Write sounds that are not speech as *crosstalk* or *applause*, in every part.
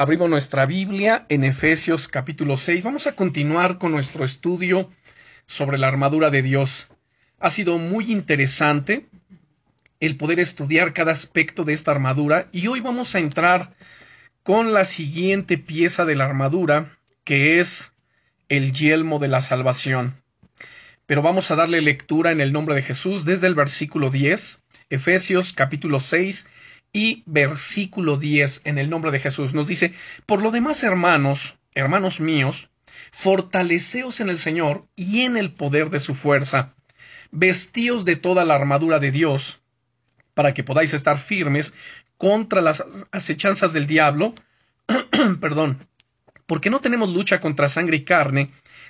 Abrimos nuestra Biblia en Efesios capítulo 6. Vamos a continuar con nuestro estudio sobre la armadura de Dios. Ha sido muy interesante el poder estudiar cada aspecto de esta armadura y hoy vamos a entrar con la siguiente pieza de la armadura que es el yelmo de la salvación. Pero vamos a darle lectura en el nombre de Jesús desde el versículo 10, Efesios capítulo 6 y versículo 10 en el nombre de Jesús. Nos dice, por lo demás, hermanos, hermanos míos, fortaleceos en el Señor y en el poder de su fuerza. Vestíos de toda la armadura de Dios, para que podáis estar firmes contra las acechanzas del diablo. *clears throat* Perdón. Porque no tenemos lucha contra sangre y carne,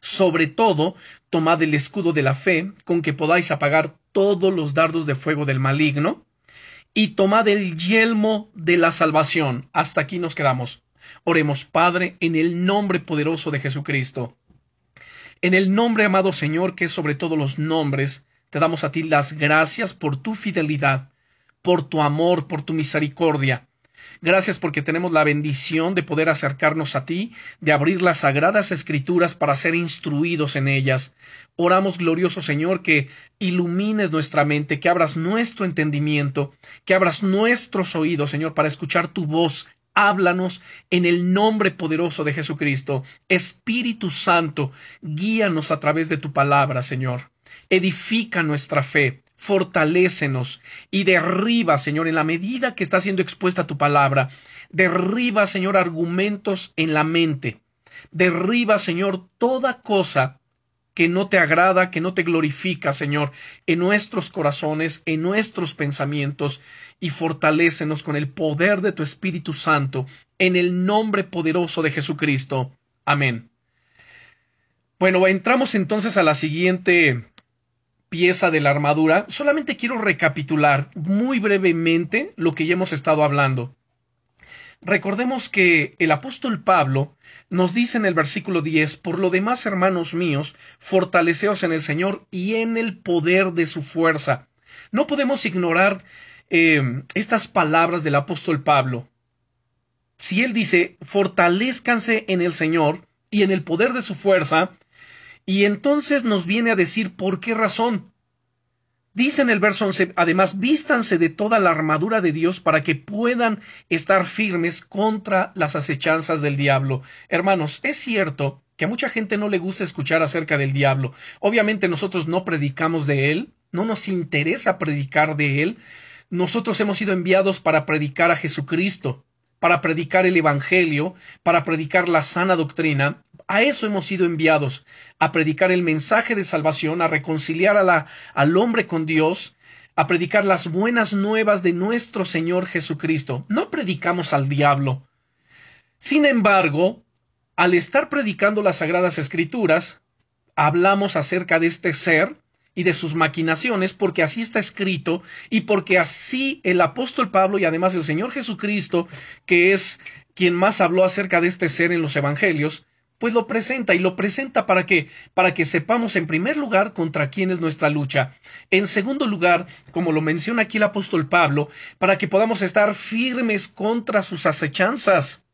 Sobre todo, tomad el escudo de la fe, con que podáis apagar todos los dardos de fuego del maligno, y tomad el yelmo de la salvación. Hasta aquí nos quedamos. Oremos, Padre, en el nombre poderoso de Jesucristo. En el nombre, amado Señor, que es sobre todos los nombres, te damos a ti las gracias por tu fidelidad, por tu amor, por tu misericordia. Gracias porque tenemos la bendición de poder acercarnos a ti, de abrir las sagradas escrituras para ser instruidos en ellas. Oramos, glorioso Señor, que ilumines nuestra mente, que abras nuestro entendimiento, que abras nuestros oídos, Señor, para escuchar tu voz. Háblanos en el nombre poderoso de Jesucristo. Espíritu Santo, guíanos a través de tu palabra, Señor. Edifica nuestra fe, fortalécenos y derriba, Señor, en la medida que está siendo expuesta tu palabra, derriba, Señor, argumentos en la mente, derriba, Señor, toda cosa que no te agrada, que no te glorifica, Señor, en nuestros corazones, en nuestros pensamientos, y fortalécenos con el poder de tu Espíritu Santo, en el nombre poderoso de Jesucristo. Amén. Bueno, entramos entonces a la siguiente pieza de la armadura, solamente quiero recapitular muy brevemente lo que ya hemos estado hablando. Recordemos que el apóstol Pablo nos dice en el versículo 10, por lo demás, hermanos míos, fortaleceos en el Señor y en el poder de su fuerza. No podemos ignorar eh, estas palabras del apóstol Pablo. Si él dice, fortalezcanse en el Señor y en el poder de su fuerza, y entonces nos viene a decir por qué razón. Dice en el verso 11, además, vístanse de toda la armadura de Dios para que puedan estar firmes contra las acechanzas del diablo. Hermanos, es cierto que a mucha gente no le gusta escuchar acerca del diablo. Obviamente nosotros no predicamos de él, no nos interesa predicar de él. Nosotros hemos sido enviados para predicar a Jesucristo, para predicar el Evangelio, para predicar la sana doctrina, a eso hemos sido enviados, a predicar el mensaje de salvación, a reconciliar al hombre con Dios, a predicar las buenas nuevas de nuestro Señor Jesucristo. No predicamos al diablo. Sin embargo, al estar predicando las sagradas escrituras, hablamos acerca de este ser y de sus maquinaciones, porque así está escrito y porque así el apóstol Pablo y además el Señor Jesucristo, que es quien más habló acerca de este ser en los evangelios, pues lo presenta y lo presenta para que para que sepamos en primer lugar contra quién es nuestra lucha. En segundo lugar, como lo menciona aquí el apóstol Pablo, para que podamos estar firmes contra sus acechanzas.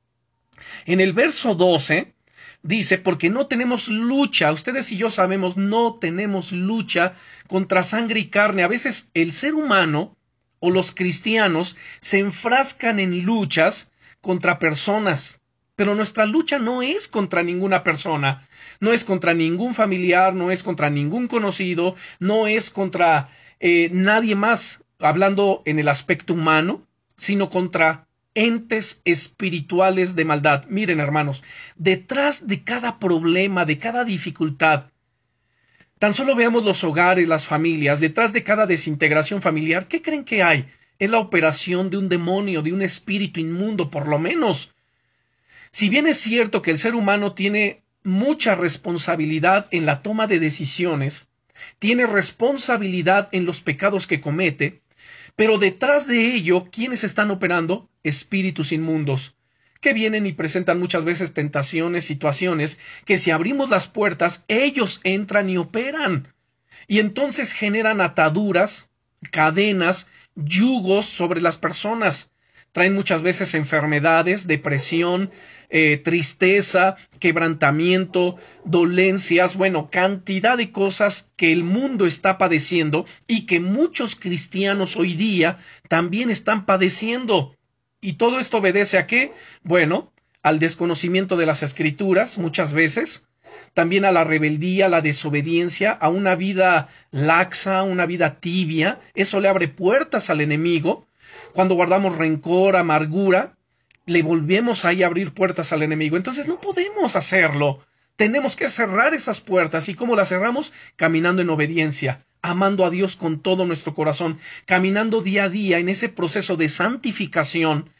En el verso 12 dice, porque no tenemos lucha, ustedes y yo sabemos, no tenemos lucha contra sangre y carne. A veces el ser humano o los cristianos se enfrascan en luchas contra personas, pero nuestra lucha no es contra ninguna persona, no es contra ningún familiar, no es contra ningún conocido, no es contra eh, nadie más, hablando en el aspecto humano, sino contra entes espirituales de maldad. Miren, hermanos, detrás de cada problema, de cada dificultad, tan solo veamos los hogares, las familias, detrás de cada desintegración familiar, ¿qué creen que hay? Es la operación de un demonio, de un espíritu inmundo, por lo menos. Si bien es cierto que el ser humano tiene mucha responsabilidad en la toma de decisiones, tiene responsabilidad en los pecados que comete, pero detrás de ello, ¿quiénes están operando? Espíritus inmundos, que vienen y presentan muchas veces tentaciones, situaciones, que si abrimos las puertas, ellos entran y operan. Y entonces generan ataduras, cadenas, yugos sobre las personas traen muchas veces enfermedades, depresión, eh, tristeza, quebrantamiento, dolencias, bueno, cantidad de cosas que el mundo está padeciendo y que muchos cristianos hoy día también están padeciendo. ¿Y todo esto obedece a qué? Bueno, al desconocimiento de las escrituras muchas veces, también a la rebeldía, a la desobediencia, a una vida laxa, una vida tibia, eso le abre puertas al enemigo, cuando guardamos rencor, amargura, le volvemos ahí a abrir puertas al enemigo. Entonces no podemos hacerlo. Tenemos que cerrar esas puertas. ¿Y cómo las cerramos? Caminando en obediencia, amando a Dios con todo nuestro corazón, caminando día a día en ese proceso de santificación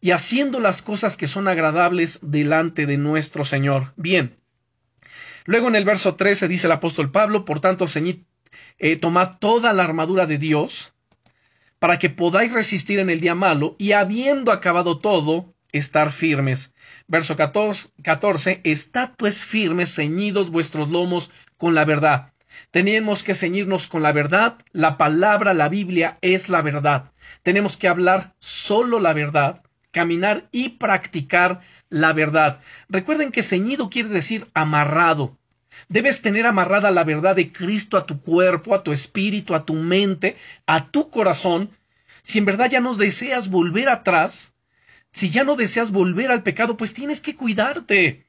y haciendo las cosas que son agradables delante de nuestro Señor. Bien. Luego en el verso 13 dice el apóstol Pablo, por tanto, ceñid, eh, tomad toda la armadura de Dios para que podáis resistir en el día malo y habiendo acabado todo, estar firmes. Verso 14, Estad pues firmes, ceñidos vuestros lomos con la verdad. Tenemos que ceñirnos con la verdad. La palabra, la Biblia es la verdad. Tenemos que hablar solo la verdad, caminar y practicar la verdad. Recuerden que ceñido quiere decir amarrado. Debes tener amarrada la verdad de Cristo a tu cuerpo, a tu espíritu, a tu mente, a tu corazón. Si en verdad ya no deseas volver atrás, si ya no deseas volver al pecado, pues tienes que cuidarte.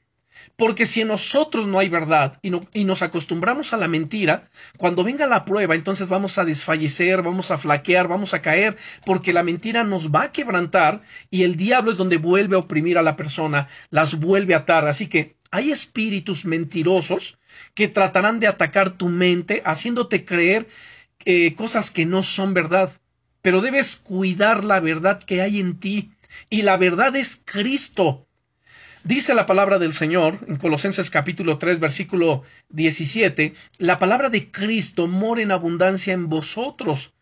Porque si en nosotros no hay verdad y, nos acostumbramos a la mentira, cuando venga la prueba, entonces vamos a desfallecer, vamos a flaquear, vamos a caer, porque la mentira nos va a quebrantar y el diablo es donde vuelve a oprimir a la persona, las vuelve a atar. Así que hay espíritus mentirosos que tratarán de atacar tu mente, haciéndote creer eh, cosas que no son verdad. Pero debes cuidar la verdad que hay en ti. Y la verdad es Cristo. Dice la palabra del Señor en Colosenses capítulo 3 versículo 17, la palabra de Cristo mora en abundancia en vosotros,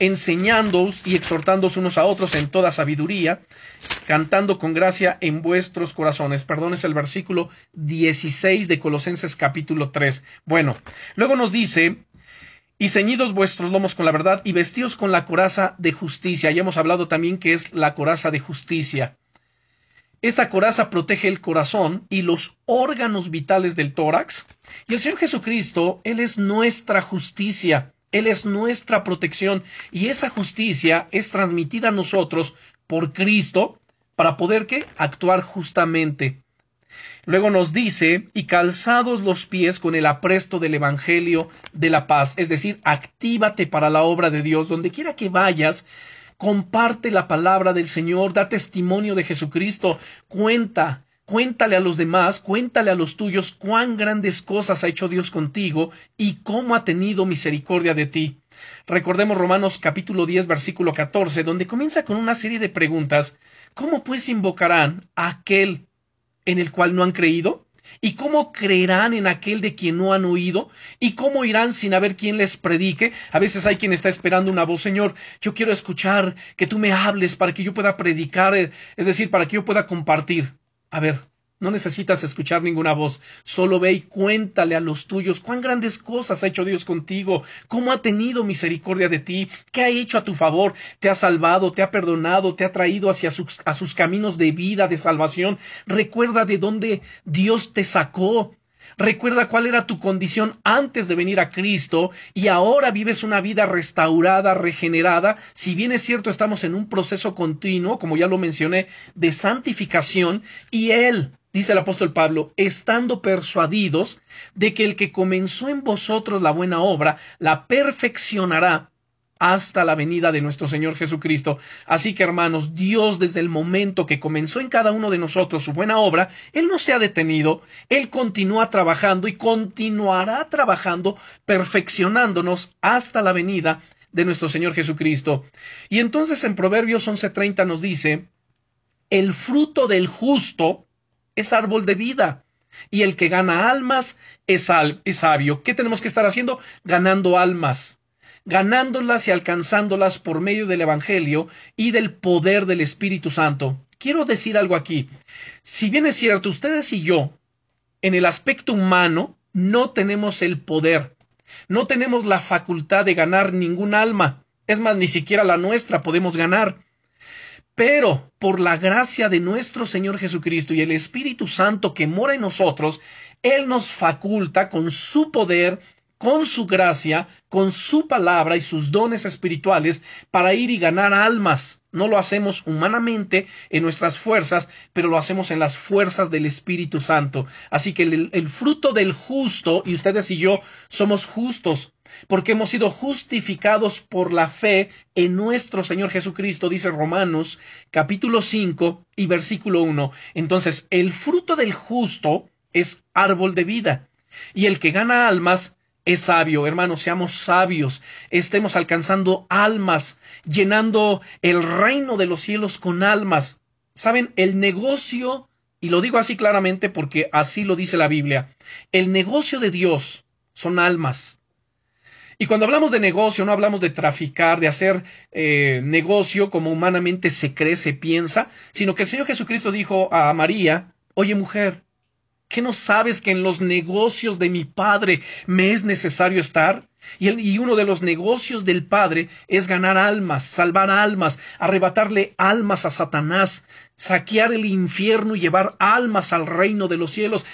enseñándoos y exhortándoos unos a otros en toda sabiduría, cantando con gracia en vuestros corazones. Perdón, es el versículo 16 de Colosenses capítulo 3. Bueno, luego nos dice, y ceñidos vuestros lomos con la verdad y vestidos con la coraza de justicia. Ya hemos hablado también que es la coraza de justicia. Esta coraza protege el corazón y los órganos vitales del tórax. Y el Señor Jesucristo, Él es nuestra justicia. Él es nuestra protección y esa justicia es transmitida a nosotros por Cristo para poder actuar justamente. Luego nos dice, y calzados los pies con el apresto del Evangelio de la paz, es decir, actívate para la obra de Dios, donde quiera que vayas, comparte la palabra del Señor, da testimonio de Jesucristo, cuenta, Cuéntale a los demás, cuéntale a los tuyos cuán grandes cosas ha hecho Dios contigo y cómo ha tenido misericordia de ti. Recordemos Romanos capítulo 10 versículo 14, donde comienza con una serie de preguntas. ¿Cómo pues invocarán a aquel en el cual no han creído? ¿Y cómo creerán en aquel de quien no han oído? ¿Y cómo irán sin haber quien les predique? A veces hay quien está esperando una voz, Señor, yo quiero escuchar que tú me hables para que yo pueda predicar, es decir, para que yo pueda compartir. A ver, no necesitas escuchar ninguna voz, solo ve y cuéntale a los tuyos cuán grandes cosas ha hecho Dios contigo, cómo ha tenido misericordia de ti, qué ha hecho a tu favor, te ha salvado, te ha perdonado, te ha traído hacia sus, a sus caminos de vida, de salvación. Recuerda de dónde Dios te sacó, Recuerda cuál era tu condición antes de venir a Cristo y ahora vives una vida restaurada, regenerada. Si bien es cierto, estamos en un proceso continuo, como ya lo mencioné, de santificación y Él, dice el apóstol Pablo, estando persuadidos de que el que comenzó en vosotros la buena obra, la perfeccionará hasta la venida de nuestro Señor Jesucristo. Así que, hermanos, Dios desde el momento que comenzó en cada uno de nosotros su buena obra, Él no se ha detenido, Él continúa trabajando y continuará trabajando, perfeccionándonos hasta la venida de nuestro Señor Jesucristo. Y entonces en Proverbios 11:30 nos dice, el fruto del justo es árbol de vida. Y el que gana almas es, sabio. ¿Qué tenemos que estar haciendo? Ganando almas ganándolas y alcanzándolas por medio del Evangelio y del poder del Espíritu Santo. Quiero decir algo aquí. Si bien es cierto, ustedes y yo, en el aspecto humano, no tenemos el poder, no tenemos la facultad de ganar ningún alma. Es más, ni siquiera la nuestra podemos ganar. Pero por la gracia de nuestro Señor Jesucristo y el Espíritu Santo que mora en nosotros, Él nos faculta con su poder con su gracia, con su palabra y sus dones espirituales para ir y ganar almas. No lo hacemos humanamente en nuestras fuerzas, pero lo hacemos en las fuerzas del Espíritu Santo. Así que el, fruto del justo, y ustedes y yo somos justos, porque hemos sido justificados por la fe en nuestro Señor Jesucristo, dice Romanos capítulo 5 y versículo 1. Entonces, el fruto del justo es árbol de vida, y el que gana almas es sabio. Hermanos, seamos sabios, estemos alcanzando almas, llenando el reino de los cielos con almas. Saben, el negocio, y lo digo así claramente porque así lo dice la Biblia, el negocio de Dios son almas. Y cuando hablamos de negocio, no hablamos de traficar, de hacer eh, negocio como humanamente se cree, se piensa, sino que el Señor Jesucristo dijo a María, oye mujer, ¿Qué no sabes que en los negocios de mi Padre me es necesario estar? Y, y, uno de los negocios del Padre es ganar almas, salvar almas, arrebatarle almas a Satanás, saquear el infierno y llevar almas al reino de los cielos.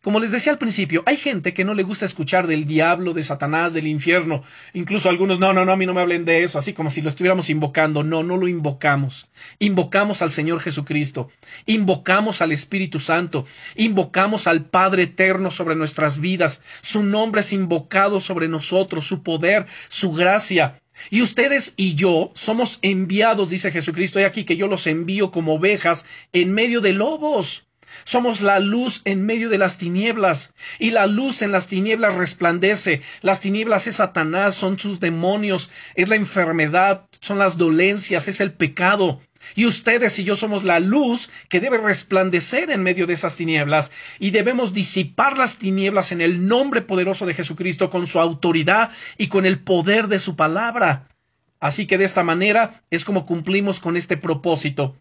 Como les decía al principio, hay gente que no le gusta escuchar del diablo, de Satanás, del infierno. Incluso algunos, no, no, no, a mí no me hablen de eso, así como si lo estuviéramos invocando. No, no lo invocamos. Invocamos al Señor Jesucristo. Invocamos al Espíritu Santo. Invocamos al Padre Eterno sobre nuestras vidas. Su nombre es invocado sobre nosotros, su poder, su gracia. Y ustedes y yo somos enviados, dice Jesucristo, y aquí que yo los envío como ovejas en medio de lobos. Somos la luz en medio de las tinieblas, y la luz en las tinieblas resplandece. Las tinieblas es Satanás, son sus demonios, es la enfermedad, son las dolencias, es el pecado. Y ustedes y yo somos la luz que debe resplandecer en medio de esas tinieblas y debemos disipar las tinieblas en el nombre poderoso de Jesucristo con su autoridad y con el poder de su palabra. Así que de esta manera es como cumplimos con este propósito.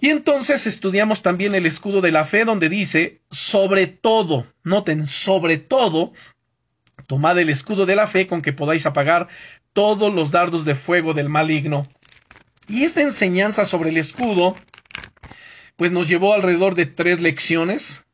Y entonces estudiamos también el escudo de la fe donde dice, sobre todo, noten, sobre todo, tomad el escudo de la fe con que podáis apagar todos los dardos de fuego del maligno. Y esta enseñanza sobre el escudo, pues nos llevó alrededor de tres lecciones,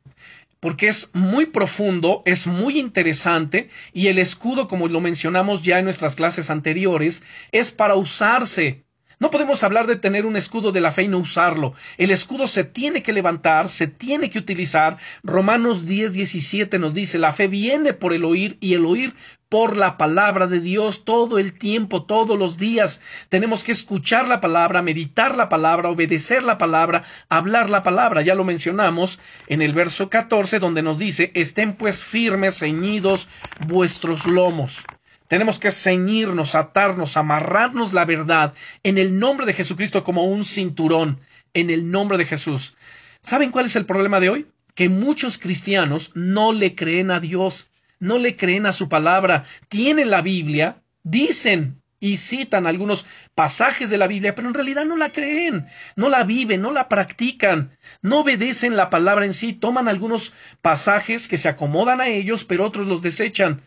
porque es muy profundo, es muy interesante, y el escudo, como lo mencionamos ya en nuestras clases anteriores, es para usarse no podemos hablar de tener un escudo de la fe y no usarlo. El escudo se tiene que levantar, se tiene que utilizar. Romanos 10, 17 nos dice, la fe viene por el oír y el oír por la palabra de Dios todo el tiempo, todos los días. Tenemos que escuchar la palabra, meditar la palabra, obedecer la palabra, hablar la palabra. Ya lo mencionamos en el verso 14 donde nos dice, estén pues firmes, ceñidos vuestros lomos. Tenemos que ceñirnos, atarnos, amarrarnos la verdad en el nombre de Jesucristo como un cinturón, en el nombre de Jesús. ¿Saben cuál es el problema de hoy? Que muchos cristianos no le creen a Dios, no le creen a su palabra, tienen la Biblia, dicen y citan algunos pasajes de la Biblia, pero en realidad no la creen, no la viven, no la practican, no obedecen la palabra en sí, toman algunos pasajes que se acomodan a ellos, pero otros los desechan.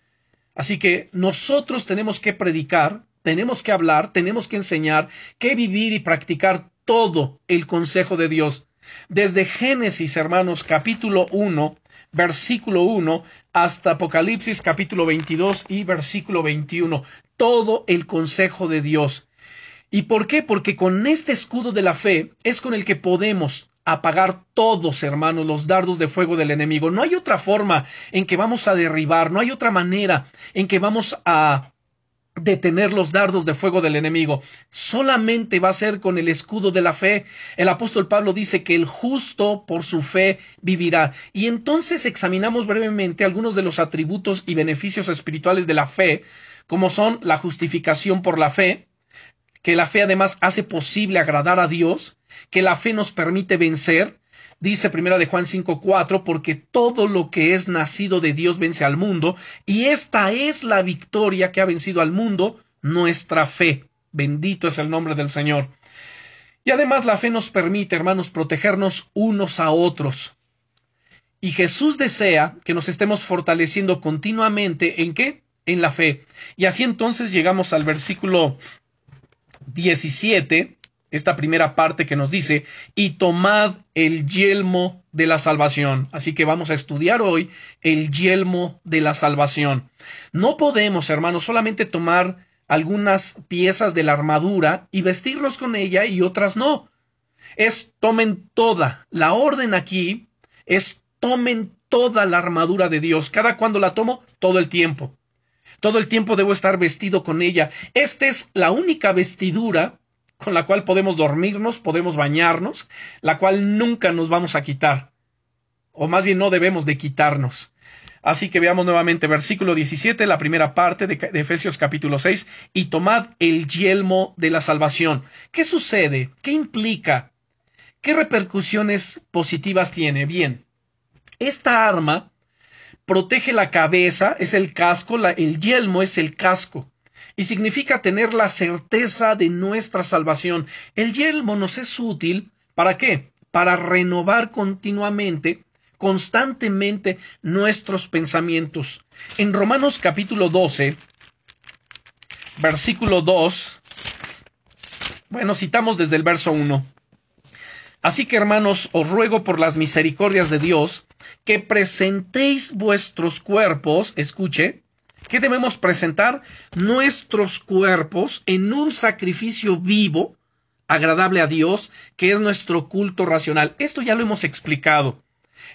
Así que nosotros tenemos que predicar, tenemos que hablar, tenemos que enseñar, que vivir y practicar todo el consejo de Dios. Desde Génesis, hermanos, capítulo 1, versículo 1, hasta Apocalipsis, capítulo 22 y versículo 21. Todo el consejo de Dios. ¿Y por qué? Porque con este escudo de la fe es con el que podemos apagar todos, hermanos, los dardos de fuego del enemigo. No hay otra forma en que vamos a derribar, no hay otra manera en que vamos a detener los dardos de fuego del enemigo. Solamente va a ser con el escudo de la fe. El apóstol Pablo dice que el justo por su fe vivirá. Y entonces examinamos brevemente algunos de los atributos y beneficios espirituales de la fe, como son la justificación por la fe, que la fe además hace posible agradar a Dios, que la fe nos permite vencer, Dice primera de Juan 5:4, porque todo lo que es nacido de Dios vence al mundo, y esta es la victoria que ha vencido al mundo, nuestra fe. Bendito es el nombre del Señor. Y además la fe nos permite, hermanos, protegernos unos a otros. Y Jesús desea que nos estemos fortaleciendo continuamente en qué? En la fe. Y así entonces llegamos al versículo 17, esta primera parte que nos dice, y tomad el yelmo de la salvación. Así que vamos a estudiar hoy el yelmo de la salvación. No podemos, hermanos, solamente tomar algunas piezas de la armadura y vestirnos con ella y otras no. Es tomen toda. La orden aquí es tomen toda la armadura de Dios. Cada cuando la tomo, todo el tiempo. Todo el tiempo debo estar vestido con ella. Esta es la única vestidura con la cual podemos dormirnos, podemos bañarnos, la cual nunca nos vamos a quitar. O más bien no debemos de quitarnos. Así que veamos nuevamente versículo 17, la primera parte de, Efesios capítulo 6, y tomad el yelmo de la salvación. ¿Qué sucede? ¿Qué implica? ¿Qué repercusiones positivas tiene? Bien, esta arma protege la cabeza, es el casco, la, el yelmo es el casco y significa tener la certeza de nuestra salvación. El yelmo nos es útil ¿para qué? Para renovar continuamente, constantemente nuestros pensamientos. En Romanos capítulo 12, versículo 2, bueno, citamos desde el verso 1. Así que hermanos, os ruego por las misericordias de Dios que presentéis vuestros cuerpos, escuche, ¿Qué debemos presentar? Nuestros cuerpos en un sacrificio vivo, agradable a Dios, que es nuestro culto racional. Esto ya lo hemos explicado.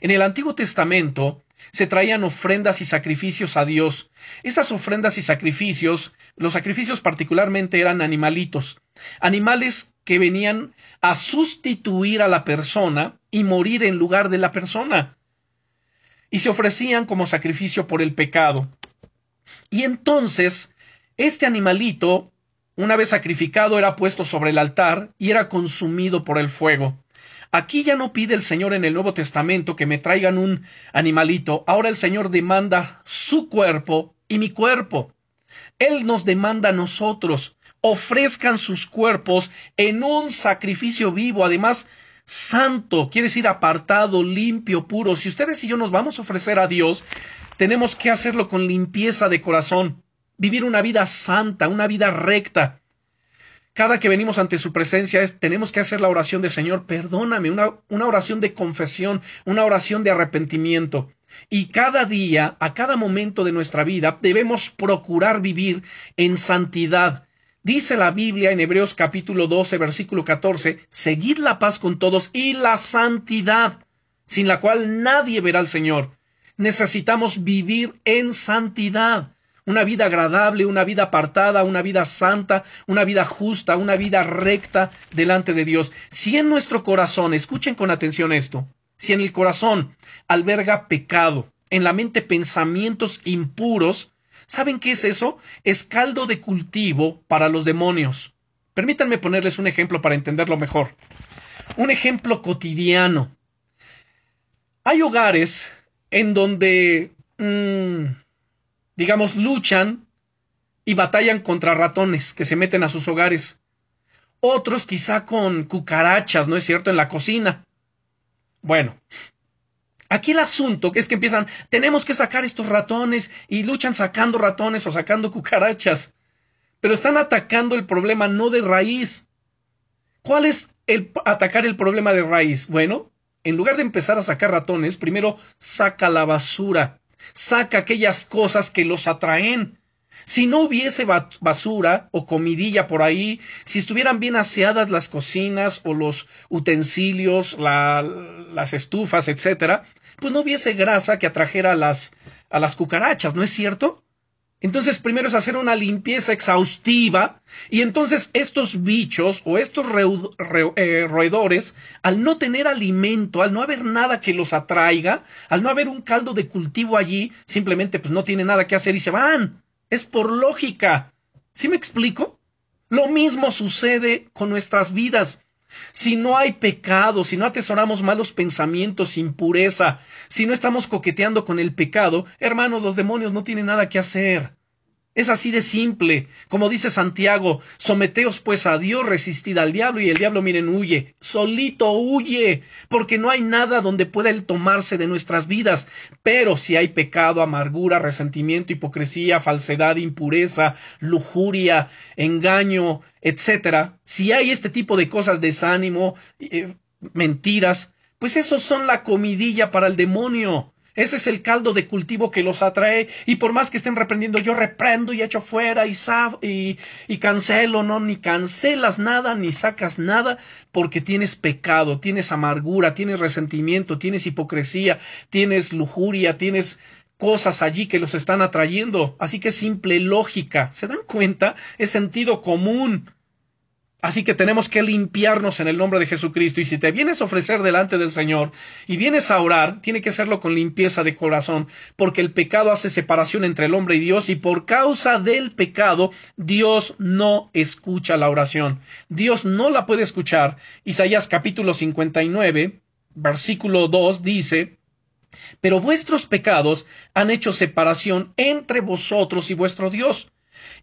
En el Antiguo Testamento se traían ofrendas y sacrificios a Dios. Esas ofrendas y sacrificios, los sacrificios particularmente eran animalitos, animales que venían a sustituir a la persona y morir en lugar de la persona. Y se ofrecían como sacrificio por el pecado. Y entonces, este animalito, una vez sacrificado, era puesto sobre el altar y era consumido por el fuego. Aquí ya no pide el Señor en el Nuevo Testamento que me traigan un animalito, ahora el Señor demanda su cuerpo y mi cuerpo. Él nos demanda a nosotros, ofrezcan sus cuerpos en un sacrificio vivo, además santo, quiere decir apartado, limpio, puro. Si ustedes y yo nos vamos a ofrecer a Dios, tenemos que hacerlo con limpieza de corazón, vivir una vida santa, una vida recta. Cada que venimos ante su presencia es, tenemos que hacer la oración de Señor, perdóname, una, una oración de confesión, una oración de arrepentimiento. Y cada día, a cada momento de nuestra vida, debemos procurar vivir en santidad. Dice la Biblia en Hebreos capítulo 12, versículo 14, seguid la paz con todos y la santidad, sin la cual nadie verá al Señor necesitamos vivir en santidad. Una vida agradable, una vida apartada, una vida santa, una vida justa, una vida recta delante de Dios. Si en nuestro corazón, escuchen con atención esto, si en el corazón alberga pecado, en la mente pensamientos impuros, ¿saben qué es eso? Es caldo de cultivo para los demonios. Permítanme ponerles un ejemplo para entenderlo mejor. Un ejemplo cotidiano. Hay hogares en donde, mmm, digamos, luchan y batallan contra ratones que se meten a sus hogares. Otros quizá con cucarachas, ¿no es cierto?, en la cocina. Bueno, aquí el asunto es que empiezan, tenemos que sacar estos ratones y luchan sacando ratones o sacando *laughs* cucarachas. Pero están atacando el problema no de raíz. ¿Cuál es el atacar el problema de raíz? Bueno, en lugar de empezar a sacar ratones, primero saca la basura, saca aquellas cosas que los atraen. Si no hubiese basura o comidilla por ahí, si estuvieran bien aseadas las cocinas o los utensilios, las estufas, etcétera, pues no hubiese grasa que atrajera a las, a las cucarachas, ¿no es cierto? Entonces primero es hacer una limpieza exhaustiva y entonces estos bichos o estos eh, roedores, al no tener alimento, al no haber nada que los atraiga, al no haber un caldo de cultivo allí, simplemente pues no tienen nada que hacer y se van. Es por lógica. ¿Sí me explico? Lo mismo sucede con nuestras vidas. si no hay pecado, si no atesoramos malos pensamientos, impureza, si no estamos coqueteando con el pecado, hermanos, los demonios no tienen nada que hacer. Es así de simple. Como dice Santiago, someteos pues a Dios, resistid al diablo y el diablo, miren, huye. Solito huye, porque no hay nada donde pueda él tomarse de nuestras vidas. Pero si hay pecado, amargura, resentimiento, hipocresía, falsedad, impureza, lujuria, engaño, etcétera, si hay este tipo de cosas, desánimo, eh, mentiras, pues esos son la comidilla para el demonio. Ese es el caldo de cultivo que los atrae. Y por más que estén reprendiendo, yo reprendo y echo fuera y, y, y cancelo, no, ni cancelas nada, ni sacas nada, porque tienes pecado, tienes amargura, tienes resentimiento, tienes hipocresía, tienes lujuria, tienes cosas allí que los están atrayendo. Así que simple lógica. ¿Se dan cuenta? Es sentido común. Así que tenemos que limpiarnos en el nombre de Jesucristo. Y si te vienes a ofrecer delante del Señor y vienes a orar, tiene que hacerlo con limpieza de corazón, porque el pecado hace separación entre el hombre y Dios y por causa del pecado Dios no escucha la oración. Dios no la puede escuchar. Isaías capítulo 59, versículo 2 dice, pero vuestros pecados han hecho separación entre vosotros y vuestro Dios,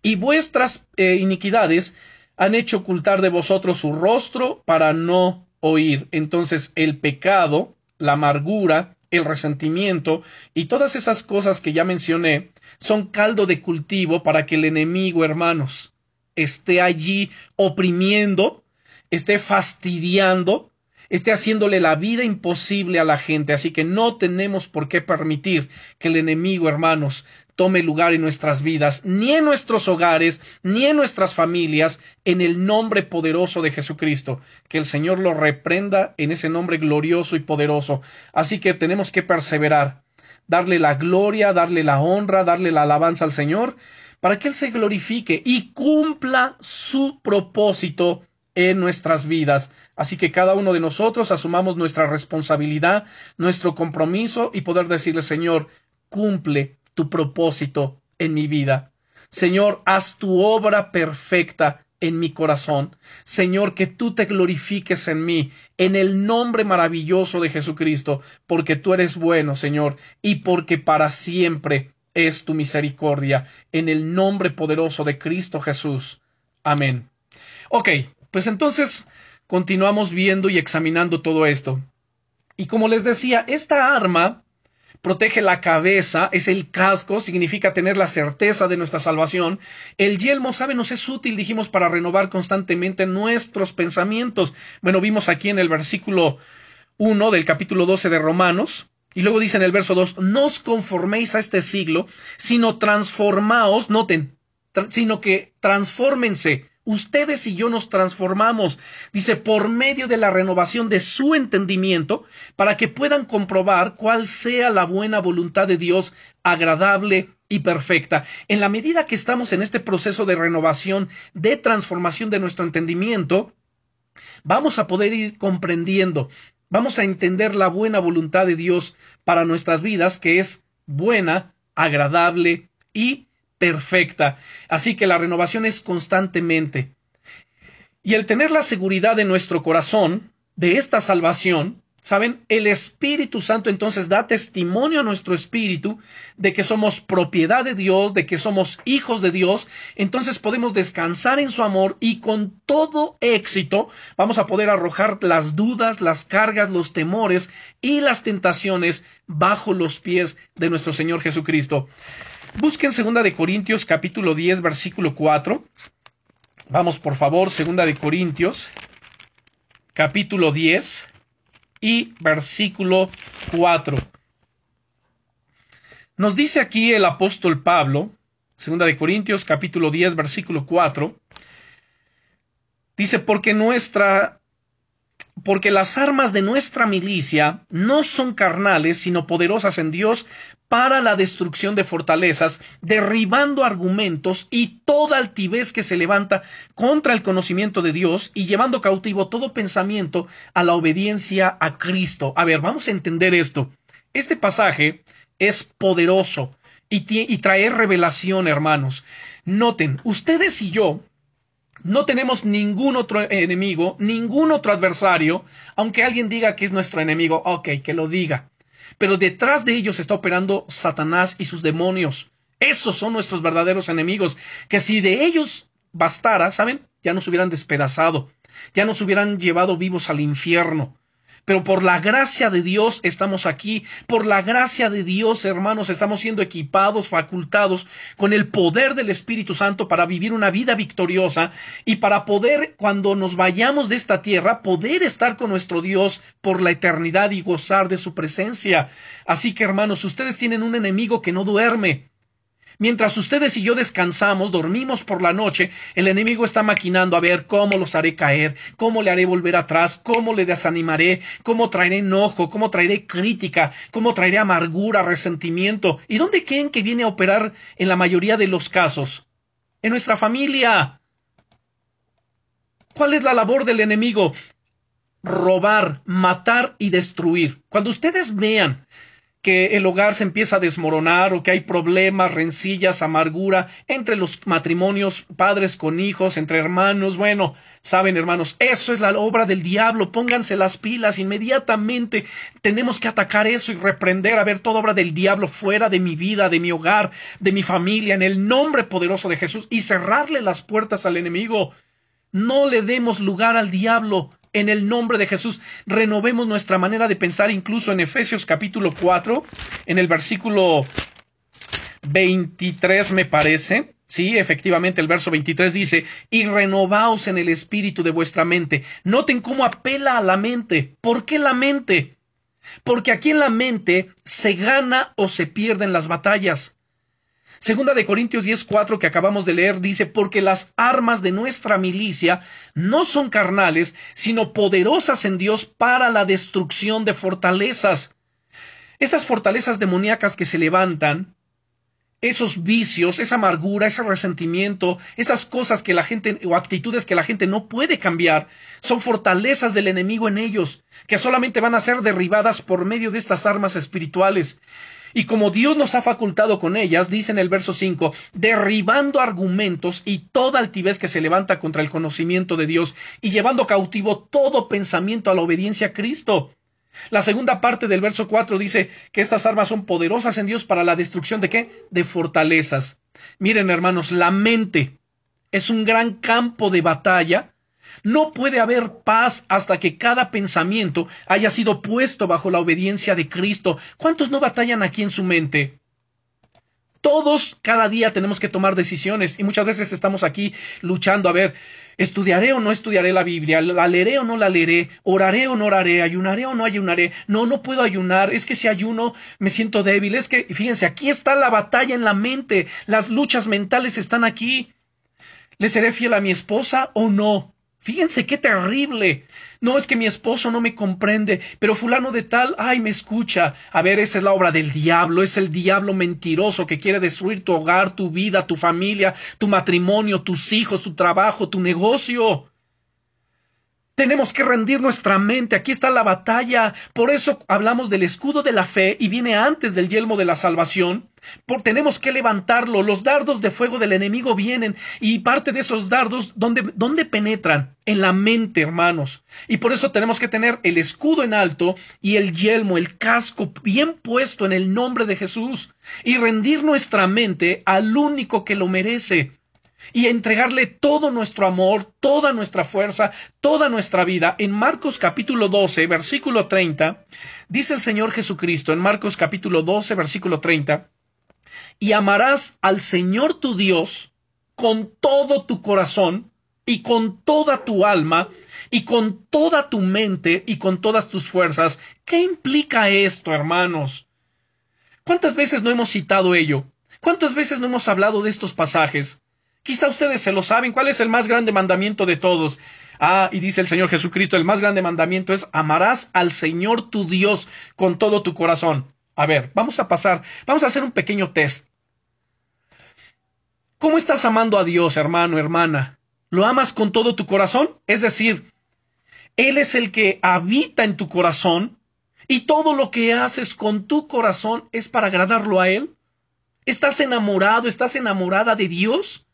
y vuestras eh, iniquidades han hecho ocultar de vosotros su rostro para no oír. Entonces el pecado, la amargura, el resentimiento y todas esas cosas que ya mencioné son caldo de cultivo para que el enemigo, hermanos, esté allí oprimiendo, esté fastidiando, esté haciéndole la vida imposible a la gente. Así que no tenemos por qué permitir que el enemigo, hermanos, tome lugar en nuestras vidas, ni en nuestros hogares, ni en nuestras familias, en el nombre poderoso de Jesucristo. Que el Señor lo reprenda en ese nombre glorioso y poderoso. Así que tenemos que perseverar, darle la gloria, darle la honra, darle la alabanza al Señor, para que Él se glorifique y cumpla su propósito en nuestras vidas. Así que cada uno de nosotros asumamos nuestra responsabilidad, nuestro compromiso y poder decirle, Señor, cumple tu propósito en mi vida. Señor, haz tu obra perfecta en mi corazón. Señor, que tú te glorifiques en mí, en el nombre maravilloso de Jesucristo, porque tú eres bueno, Señor, y porque para siempre es tu misericordia, en el nombre poderoso de Cristo Jesús. Amén. Ok, pues entonces continuamos viendo y examinando todo esto. Y como les decía, esta arma protege la cabeza, es el casco, significa tener la certeza de nuestra salvación. El yelmo, sabe, nos es útil, dijimos, para renovar constantemente nuestros pensamientos. Bueno, vimos aquí en el versículo 1 del capítulo 12 de Romanos, y luego dice en el verso 2, no os conforméis a este siglo, sino transformaos, noten, sino que transfórmense Ustedes y yo nos transformamos, dice, por medio de la renovación de su entendimiento, para que puedan comprobar cuál sea la buena voluntad de Dios, agradable y perfecta. En la medida que estamos en este proceso de renovación, de transformación de nuestro entendimiento, vamos a poder ir comprendiendo, vamos a entender la buena voluntad de Dios para nuestras vidas, que es buena, agradable y perfecta. Así que la renovación es constantemente. Y el tener la seguridad de nuestro corazón de esta salvación, ¿saben? El Espíritu Santo entonces da testimonio a nuestro espíritu de que somos propiedad de Dios, de que somos hijos de Dios, entonces podemos descansar en su amor y con todo éxito vamos a poder arrojar las dudas, las cargas, los temores y las tentaciones bajo los pies de nuestro Señor Jesucristo. Busquen segunda de Corintios capítulo 10 versículo 4. Vamos por favor, segunda de Corintios capítulo 10 y versículo 4. Nos dice aquí el apóstol Pablo, segunda de Corintios capítulo 10 versículo 4, dice, porque nuestra porque las armas de nuestra milicia no son carnales, sino poderosas en Dios para la destrucción de fortalezas, derribando argumentos y toda altivez que se levanta contra el conocimiento de Dios y llevando cautivo todo pensamiento a la obediencia a Cristo. A ver, vamos a entender esto. Este pasaje es poderoso y, trae revelación, hermanos. Noten, ustedes y yo No tenemos ningún otro enemigo, ningún otro adversario, aunque alguien diga que es nuestro enemigo, ok, que lo diga. Pero detrás de ellos está operando Satanás y sus demonios. Esos son nuestros verdaderos enemigos, que si de ellos bastara, ¿saben? Ya nos hubieran despedazado, ya nos hubieran llevado vivos al infierno. Pero por la gracia de Dios estamos aquí, por la gracia de Dios, hermanos, estamos siendo equipados, facultados con el poder del Espíritu Santo para vivir una vida victoriosa y para poder, cuando nos vayamos de esta tierra, poder estar con nuestro Dios por la eternidad y gozar de su presencia. Así que, hermanos, ustedes tienen un enemigo que no duerme, Mientras ustedes y yo descansamos, dormimos por la noche, el enemigo está maquinando a ver cómo los haré caer, cómo le haré volver atrás, cómo le desanimaré, cómo traeré enojo, cómo traeré crítica, cómo traeré amargura, resentimiento. ¿Y dónde creen que viene a operar en la mayoría de los casos? En nuestra familia. ¿Cuál es la labor del enemigo? Robar, matar y destruir. Cuando ustedes vean que el hogar se empieza a desmoronar o que hay problemas, rencillas, amargura entre los matrimonios, padres con hijos, entre hermanos. Bueno, saben hermanos, eso es la obra del diablo. Pónganse las pilas inmediatamente. Tenemos que atacar eso y reprender a ver toda obra del diablo fuera de mi vida, de mi hogar, de mi familia, en el nombre poderoso de Jesús y cerrarle las puertas al enemigo. No le demos lugar al diablo en el nombre de Jesús. Renovemos nuestra manera de pensar, incluso en Efesios capítulo 4, en el versículo 23 me parece. Sí, efectivamente, el verso 23 dice, y renovaos en el espíritu de vuestra mente. Noten cómo apela a la mente. ¿Por qué la mente? Porque aquí en la mente se gana o se pierden las batallas. Segunda de Corintios 10:4 que acabamos de leer dice, porque las armas de nuestra milicia no son carnales, sino poderosas en Dios para la destrucción de fortalezas. Esas fortalezas demoníacas que se levantan, esos vicios, esa amargura, ese resentimiento, esas cosas que la gente o actitudes que la gente no puede cambiar, son fortalezas del enemigo en ellos, que solamente van a ser derribadas por medio de estas armas espirituales. Y como Dios nos ha facultado con ellas, dice en el verso 5, derribando argumentos y toda altivez que se levanta contra el conocimiento de Dios y llevando cautivo todo pensamiento a la obediencia a Cristo. La segunda parte del verso 4 dice que estas armas son poderosas en Dios para la destrucción de qué? De fortalezas. Miren hermanos, la mente es un gran campo de batalla no puede haber paz hasta que cada pensamiento haya sido puesto bajo la obediencia de Cristo. ¿Cuántos no batallan aquí en su mente? Todos cada día tenemos que tomar decisiones y muchas veces estamos aquí luchando a ver, ¿estudiaré o no estudiaré la Biblia? ¿La leeré o no la leeré? ¿Oraré o no oraré? ¿Ayunaré o no ayunaré? No, no puedo ayunar. Es que si ayuno me siento débil. Es que, fíjense, aquí está la batalla en la mente. Las luchas mentales están aquí. ¿Le seré fiel a mi esposa o no? Fíjense qué terrible. No es que mi esposo no me comprende, pero fulano de tal, ay, me escucha. A ver, esa es la obra del diablo, es el diablo mentiroso que quiere destruir tu hogar, tu vida, tu familia, tu matrimonio, tus hijos, tu trabajo, tu negocio. Tenemos que rendir nuestra mente. Aquí está la batalla. Por eso hablamos del escudo de la fe y viene antes del yelmo de la salvación. Por, tenemos que levantarlo. Los dardos de fuego del enemigo vienen y parte de esos dardos, ¿dónde, ¿dónde penetran? En la mente, hermanos. Y por eso tenemos que tener el escudo en alto y el yelmo, el casco bien puesto en el nombre de Jesús y rendir nuestra mente al único que lo merece y entregarle todo nuestro amor, toda nuestra fuerza, toda nuestra vida. En Marcos capítulo 12, versículo 30, dice el Señor Jesucristo en Marcos capítulo 12, versículo 30, y amarás al Señor tu Dios con todo tu corazón y con toda tu alma y con toda tu mente y con todas tus fuerzas. ¿Qué implica esto, hermanos? ¿Cuántas veces no hemos citado ello? ¿Cuántas veces no hemos hablado de estos pasajes? Quizá ustedes se lo saben. ¿Cuál es el más grande mandamiento de todos? Ah, y dice el Señor Jesucristo, el más grande mandamiento es amarás al Señor tu Dios con todo tu corazón. A ver, vamos a pasar, vamos a hacer un pequeño test. ¿Cómo estás amando a Dios, hermano, hermana? ¿Lo amas con todo tu corazón? Es decir, Él es el que habita en tu corazón y todo lo que haces con tu corazón es para agradarlo a Él. ¿Estás enamorado, estás enamorada de Dios?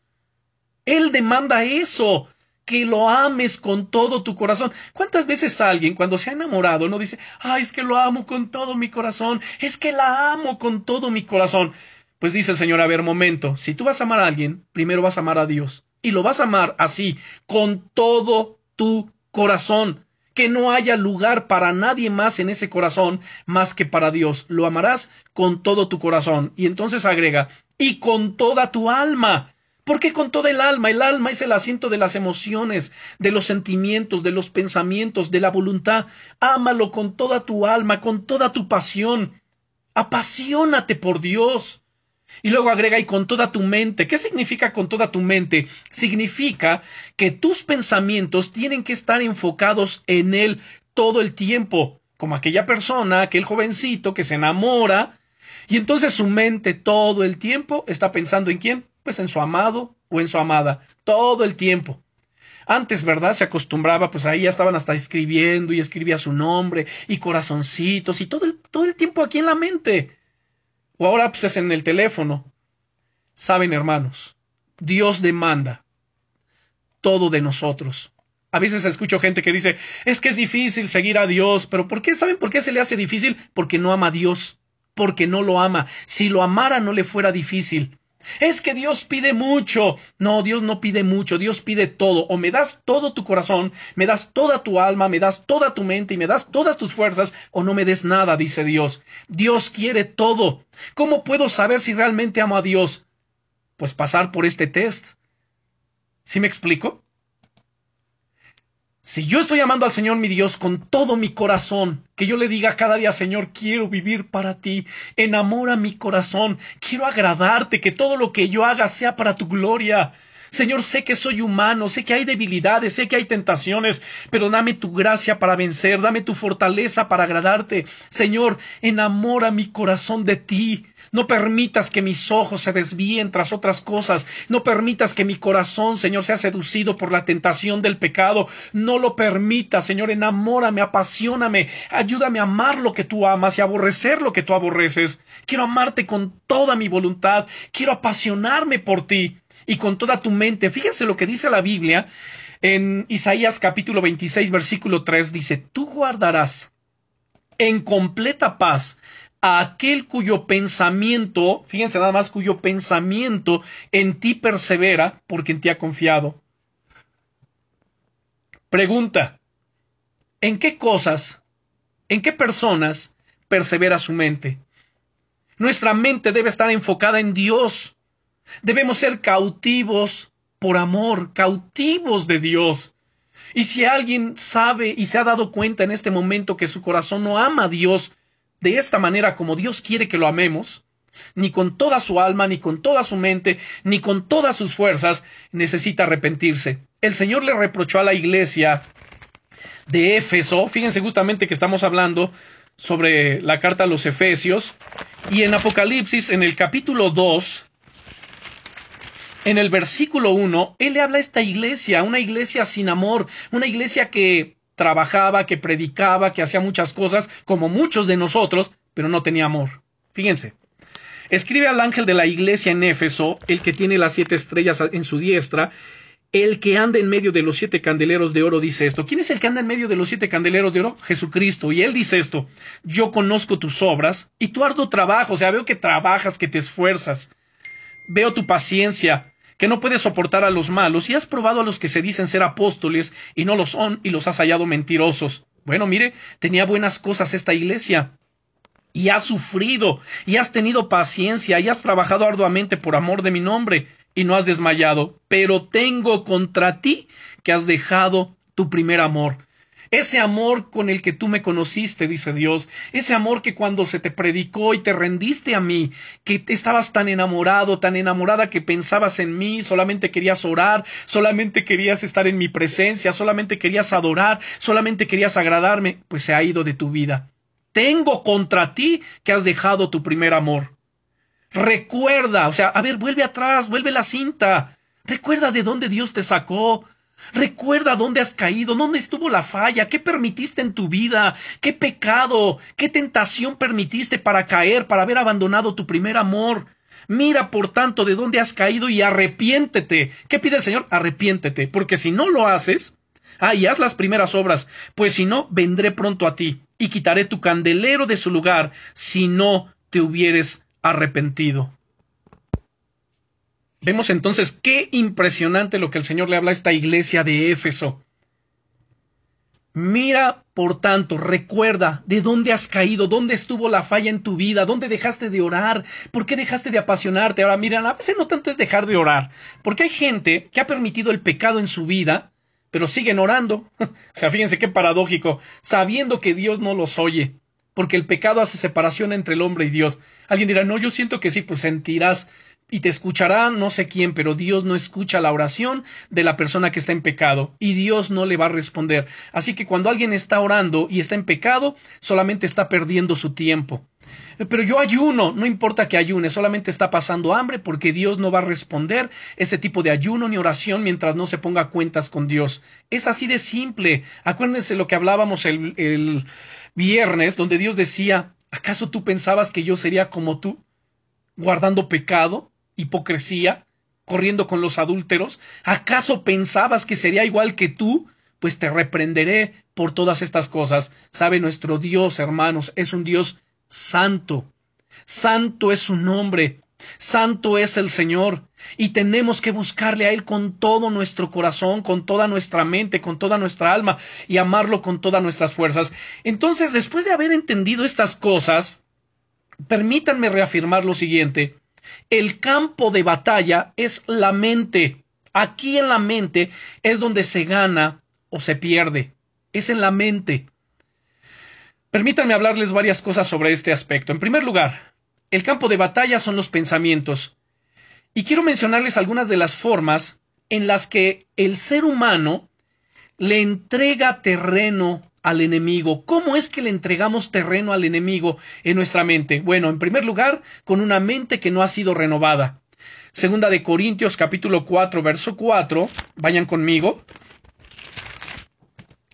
Él demanda eso. que lo ames con todo tu corazón. ¿Cuántas veces alguien cuando se ha enamorado no dice, ay, es que lo amo con todo mi corazón, es que la amo con todo mi corazón? Pues dice el Señor, a ver, momento, si tú vas a amar a alguien, primero vas a amar a Dios. Y lo vas a amar así, con todo tu corazón que no haya lugar para nadie más en ese corazón más que para Dios. Lo amarás con todo tu corazón. Y entonces agrega, y con toda tu alma. ¿Por qué con toda el alma? El alma es el asiento de las emociones, de los sentimientos, de los pensamientos, de la voluntad. Ámalo con toda tu alma, con toda tu pasión. Apasionate por Dios. Y luego agrega y con toda tu mente. ¿Qué significa con toda tu mente? Significa que tus pensamientos tienen que estar enfocados en Él todo el tiempo, como aquella persona, aquel jovencito que se enamora, y entonces su mente todo el tiempo está pensando en quién? Pues en su amado o en su amada, todo el tiempo. Antes, ¿verdad? Se acostumbraba, pues ahí ya estaban hasta escribiendo y escribía su nombre y corazoncitos y todo el, todo el tiempo aquí en la mente. O ahora pues es en el teléfono. Saben, hermanos, Dios demanda todo de nosotros. A veces escucho gente que dice, es que es difícil seguir a Dios, pero ¿por qué? ¿Saben por qué se le hace difícil? Porque no ama a Dios, porque no lo ama. Si lo amara no le fuera difícil. Es que Dios pide mucho. No, Dios no pide mucho, Dios pide todo. O me das todo tu corazón, me das toda tu alma, me das toda tu mente y me das todas tus fuerzas, o no me des nada, dice Dios. Dios quiere todo. ¿Cómo puedo saber si realmente amo a Dios? Pues pasar por este test. ¿Sí me explico? Si yo estoy amando al Señor mi Dios con todo mi corazón, que yo le diga cada día, Señor, quiero vivir para ti, enamora mi corazón, quiero agradarte, que todo lo que yo haga sea para tu gloria. Señor, sé que soy humano, sé que hay debilidades, sé que hay tentaciones, pero dame tu gracia para vencer, dame tu fortaleza para agradarte. Señor, enamora mi corazón de ti. No permitas que mis ojos se desvíen tras otras cosas. No permitas que mi corazón, Señor, sea seducido por la tentación del pecado. No lo permitas, Señor. Enamórame, apasioname. Ayúdame a amar lo que tú amas y aborrecer lo que tú aborreces. Quiero amarte con toda mi voluntad. Quiero apasionarme por ti y con toda tu mente. Fíjense lo que dice la Biblia en Isaías capítulo 26 versículo 3 dice, tú guardarás en completa paz a aquel cuyo pensamiento, fíjense nada más, cuyo pensamiento en ti persevera porque en ti ha confiado. Pregunta, ¿en qué cosas, en qué personas persevera su mente? Nuestra mente debe estar enfocada en Dios. Debemos ser cautivos por amor, cautivos de Dios. Y si alguien sabe y se ha dado cuenta en este momento que su corazón no ama a Dios, de esta manera como Dios quiere que lo amemos, ni con toda su alma, ni con toda su mente, ni con todas sus fuerzas, necesita arrepentirse. El Señor le reprochó a la iglesia de Éfeso, fíjense justamente que estamos hablando sobre la carta a los Efesios, y en Apocalipsis, en el capítulo 2, en el versículo 1, Él le habla a esta iglesia, una iglesia sin amor, una iglesia que trabajaba, que predicaba, que hacía muchas cosas, como muchos de nosotros, pero no tenía amor. Fíjense. Escribe al ángel de la iglesia en Éfeso, el que tiene las siete estrellas en su diestra, el que anda en medio de los siete candeleros de oro dice esto. ¿Quién es el que anda en medio de los siete candeleros de oro? Jesucristo. Y él dice esto. Yo conozco tus obras y tu arduo trabajo. O sea, veo que trabajas, que te esfuerzas. Veo tu paciencia que no puedes soportar a los malos y has probado a los que se dicen ser apóstoles y no lo son y los has hallado mentirosos. Bueno, mire, tenía buenas cosas esta iglesia. Y has sufrido, y has tenido paciencia, y has trabajado arduamente por amor de mi nombre, y no has desmayado. Pero tengo contra ti que has dejado tu primer amor. Ese amor con el que tú me conociste, dice Dios, ese amor que cuando se te predicó y te rendiste a mí, que estabas tan enamorado, tan enamorada que pensabas en mí, solamente querías orar, solamente querías estar en mi presencia, solamente querías adorar, solamente querías agradarme, pues se ha ido de tu vida. Tengo contra ti que has dejado tu primer amor. Recuerda, o sea, a ver, vuelve atrás, vuelve la cinta. Recuerda de dónde Dios te sacó. Recuerda dónde has caído, dónde estuvo la falla, qué permitiste en tu vida, qué pecado, qué tentación permitiste para caer, para haber abandonado tu primer amor. Mira, por tanto, de dónde has caído y arrepiéntete. ¿Qué pide el Señor? Arrepiéntete, porque si no lo haces, ah, y haz las primeras obras, pues si no, vendré pronto a ti y quitaré tu candelero de su lugar si no te hubieres arrepentido. Vemos entonces qué impresionante lo que el Señor le habla a esta iglesia de Éfeso. Mira, por tanto, recuerda de dónde has caído, dónde estuvo la falla en tu vida, dónde dejaste de orar, por qué dejaste de apasionarte. Ahora, mira, a veces no tanto es dejar de orar, porque hay gente que ha permitido el pecado en su vida, pero siguen orando. *laughs* o sea, fíjense qué paradójico, sabiendo que Dios no los oye, porque el pecado hace separación entre el hombre y Dios. Alguien dirá, no, yo siento que sí, pues sentirás y te escuchará no sé quién, pero Dios no escucha la oración de la persona que está en pecado y Dios no le va a responder. Así que cuando alguien está orando y está en pecado, solamente está perdiendo su tiempo. Pero yo ayuno, no importa que ayune, solamente está pasando hambre porque Dios no va a responder ese tipo de ayuno ni oración mientras no se ponga cuentas con Dios. Es así de simple. Acuérdense lo que hablábamos el, el viernes, donde Dios decía, ¿acaso tú pensabas que yo sería como tú? guardando pecado hipocresía, corriendo con los adúlteros? ¿Acaso pensabas que sería igual que tú? Pues te reprenderé por todas estas cosas. Sabe nuestro Dios, hermanos, es un Dios santo. Santo es su nombre. Santo es el Señor, y tenemos que buscarle a Él con todo nuestro corazón, con toda nuestra mente, con toda nuestra alma, y amarlo con todas nuestras fuerzas. Entonces, después de haber entendido estas cosas, permítanme reafirmar lo siguiente. El campo de batalla es la mente. Aquí en la mente es donde se gana o se pierde. Es en la mente. Permítanme hablarles varias cosas sobre este aspecto. En primer lugar, el campo de batalla son los pensamientos. Y quiero mencionarles algunas de las formas en las que el ser humano le entrega terreno al enemigo. ¿Cómo es que le entregamos terreno al enemigo en nuestra mente? Bueno, en primer lugar, con una mente que no ha sido renovada. Segunda de Corintios capítulo 4, verso 4. Vayan conmigo.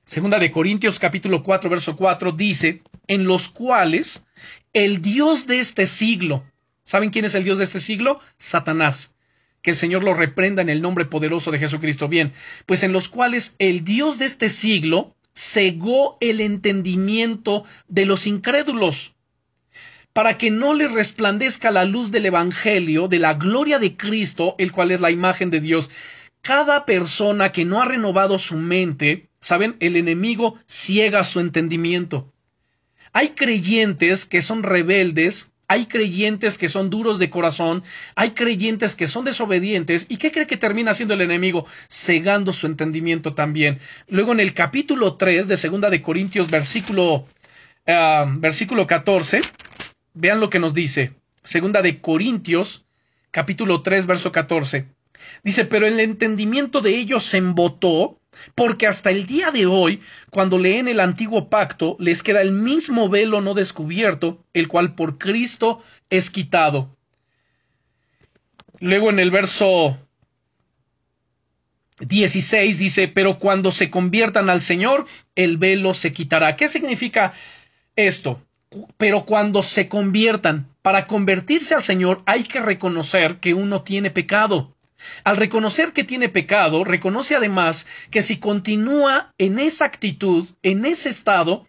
Segunda de Corintios capítulo 4, verso 4 dice, en los cuales el Dios de este siglo, ¿saben quién es el Dios de este siglo? Satanás. Que el Señor lo reprenda en el nombre poderoso de Jesucristo. Bien, pues en los cuales el Dios de este siglo cegó el entendimiento de los incrédulos, para que no les resplandezca la luz del Evangelio, de la gloria de Cristo, el cual es la imagen de Dios. Cada persona que no ha renovado su mente, saben, el enemigo ciega su entendimiento. Hay creyentes que son rebeldes, hay creyentes que son duros de corazón, hay creyentes que son desobedientes. ¿Y qué cree que termina haciendo el enemigo? Cegando su entendimiento también. Luego en el capítulo 3 de Segunda de Corintios, versículo, uh, versículo 14, vean lo que nos dice. Segunda de Corintios, capítulo 3, verso 14. Dice, pero el entendimiento de ellos se embotó porque hasta el día de hoy, cuando leen el antiguo pacto, les queda el mismo velo no descubierto, el cual por Cristo es quitado. Luego en el verso 16 dice, pero cuando se conviertan al Señor, el velo se quitará. ¿Qué significa esto? Pero cuando se conviertan, para convertirse al Señor hay que reconocer que uno tiene pecado. Al reconocer que tiene pecado, reconoce además que si continúa en esa actitud, en ese estado,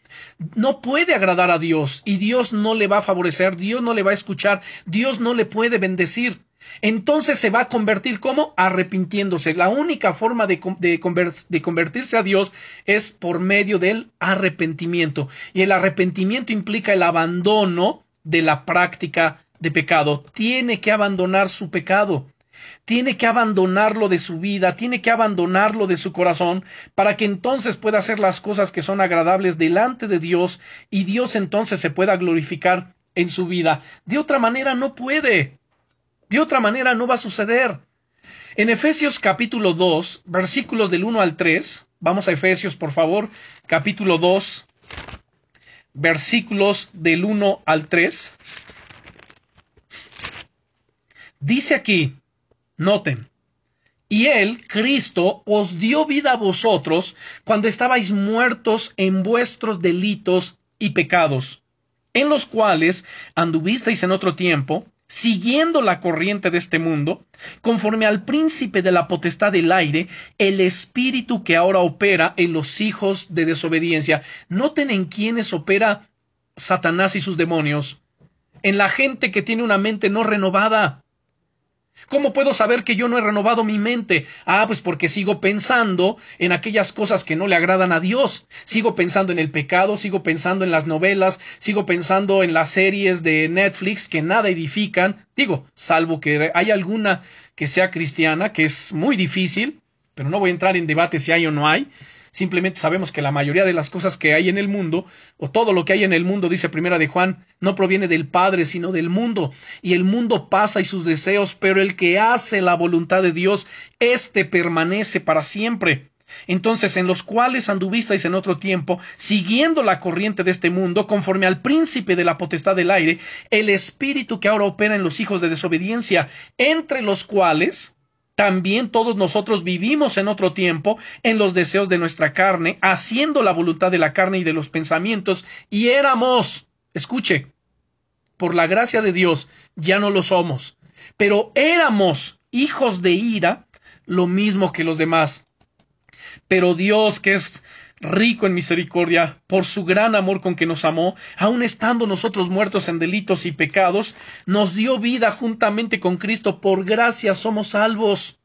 no puede agradar a Dios y Dios no le va a favorecer, Dios no le va a escuchar, Dios no le puede bendecir. Entonces se va a convertir como arrepintiéndose. La única forma de, de, convertirse a Dios es por medio del arrepentimiento. Y el arrepentimiento implica el abandono de la práctica de pecado. Tiene que abandonar su pecado tiene que abandonarlo de su vida, tiene que abandonarlo de su corazón, para que entonces pueda hacer las cosas que son agradables delante de Dios y Dios entonces se pueda glorificar en su vida. De otra manera no puede. De otra manera no va a suceder. En Efesios capítulo 2, versículos del 1 al 3, vamos a Efesios por favor, capítulo 2, versículos del 1 al 3. Dice aquí, Noten. Y Él, Cristo, os dio vida a vosotros cuando estabais muertos en vuestros delitos y pecados, en los cuales anduvisteis en otro tiempo, siguiendo la corriente de este mundo, conforme al príncipe de la potestad del aire, el espíritu que ahora opera en los hijos de desobediencia. Noten en quiénes opera Satanás y sus demonios, en la gente que tiene una mente no renovada. ¿Cómo puedo saber que yo no he renovado mi mente? Ah, pues porque sigo pensando en aquellas cosas que no le agradan a Dios. Sigo pensando en el pecado, sigo pensando en las novelas, sigo pensando en las series de Netflix que nada edifican. Digo, salvo que hay alguna que sea cristiana, que es muy difícil, pero no voy a entrar en debate si hay o no hay. Simplemente sabemos que la mayoría de las cosas que hay en el mundo, o todo lo que hay en el mundo, dice primera de Juan, no proviene del Padre, sino del mundo. Y el mundo pasa y sus deseos, pero el que hace la voluntad de Dios, éste permanece para siempre. Entonces, en los cuales anduvisteis en otro tiempo, siguiendo la corriente de este mundo, conforme al príncipe de la potestad del aire, el espíritu que ahora opera en los hijos de desobediencia, entre los cuales también todos nosotros vivimos en otro tiempo en los deseos de nuestra carne, haciendo la voluntad de la carne y de los pensamientos, y éramos, escuche, por la gracia de Dios ya no lo somos, pero éramos hijos de ira, lo mismo que los demás. Pero Dios, que es rico en misericordia, por su gran amor con que nos amó, aun estando nosotros muertos en delitos y pecados, nos dio vida juntamente con Cristo, por gracia somos salvos.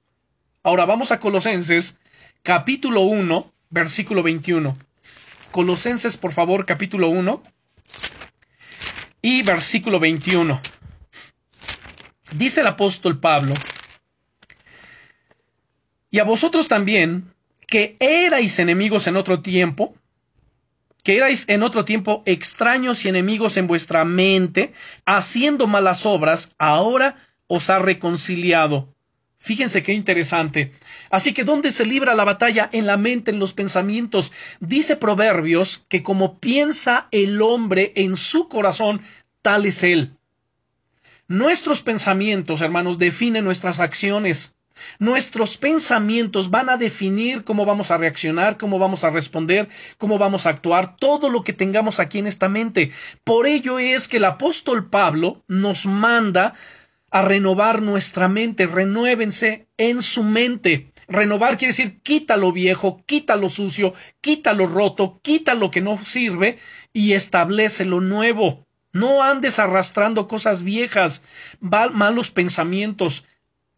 Ahora vamos a Colosenses, capítulo 1, versículo 21. Colosenses, por favor, capítulo 1 y versículo 21. Dice el apóstol Pablo, y a vosotros también, que erais enemigos en otro tiempo, que erais en otro tiempo extraños y enemigos en vuestra mente, haciendo malas obras, ahora os ha reconciliado. Fíjense qué interesante. Así que ¿dónde se libra la batalla? En la mente, en los pensamientos. Dice Proverbios que como piensa el hombre en su corazón, tal es él. Nuestros pensamientos, hermanos, definen nuestras acciones. Nuestros pensamientos van a definir cómo vamos a reaccionar, cómo vamos a responder, cómo vamos a actuar, todo lo que tengamos aquí en esta mente. Por ello es que el apóstol Pablo nos manda a renovar nuestra mente, renuévense en su mente. Renovar quiere decir quita lo viejo, quita lo sucio, quita lo roto, quita lo que no sirve y establece lo nuevo. No andes arrastrando cosas viejas, malos pensamientos,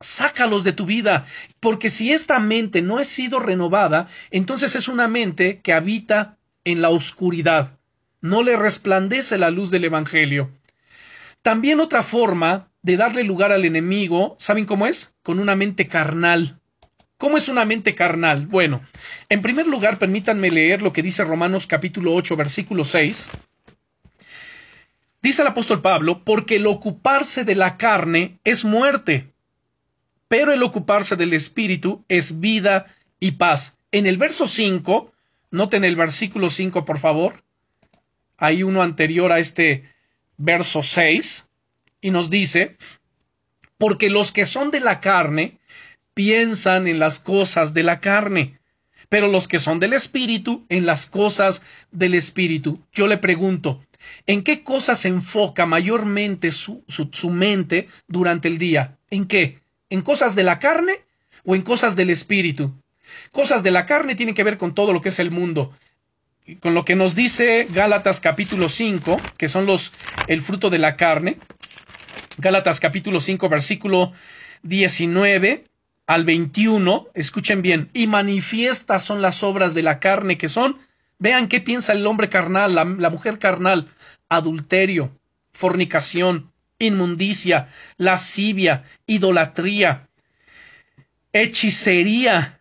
sácalos de tu vida, porque si esta mente no ha sido renovada, entonces es una mente que habita en la oscuridad, no le resplandece la luz del Evangelio. También otra forma de darle lugar al enemigo, ¿saben cómo es? Con una mente carnal. ¿Cómo es una mente carnal? Bueno, en primer lugar, permítanme leer lo que dice Romanos capítulo 8, versículo 6. Dice el apóstol Pablo, porque el ocuparse de la carne es muerte, pero el ocuparse del Espíritu es vida y paz. En el verso 5, noten el versículo 5, por favor. Hay uno anterior a este verso 6, y nos dice, porque los que son de la carne piensan en las cosas de la carne, pero los que son del Espíritu en las cosas del Espíritu. Yo le pregunto, ¿en qué cosas se enfoca mayormente su, su mente durante el día? ¿En qué? En cosas de la carne o en cosas del espíritu. Cosas de la carne tienen que ver con todo lo que es el mundo. Con lo que nos dice Gálatas capítulo 5, que son los el fruto de la carne. Gálatas capítulo 5 versículo 19 al 21, escuchen bien, y manifiestas son las obras de la carne que son, vean qué piensa el hombre carnal, la, la mujer carnal, adulterio, fornicación, inmundicia, lascivia, idolatría, hechicería.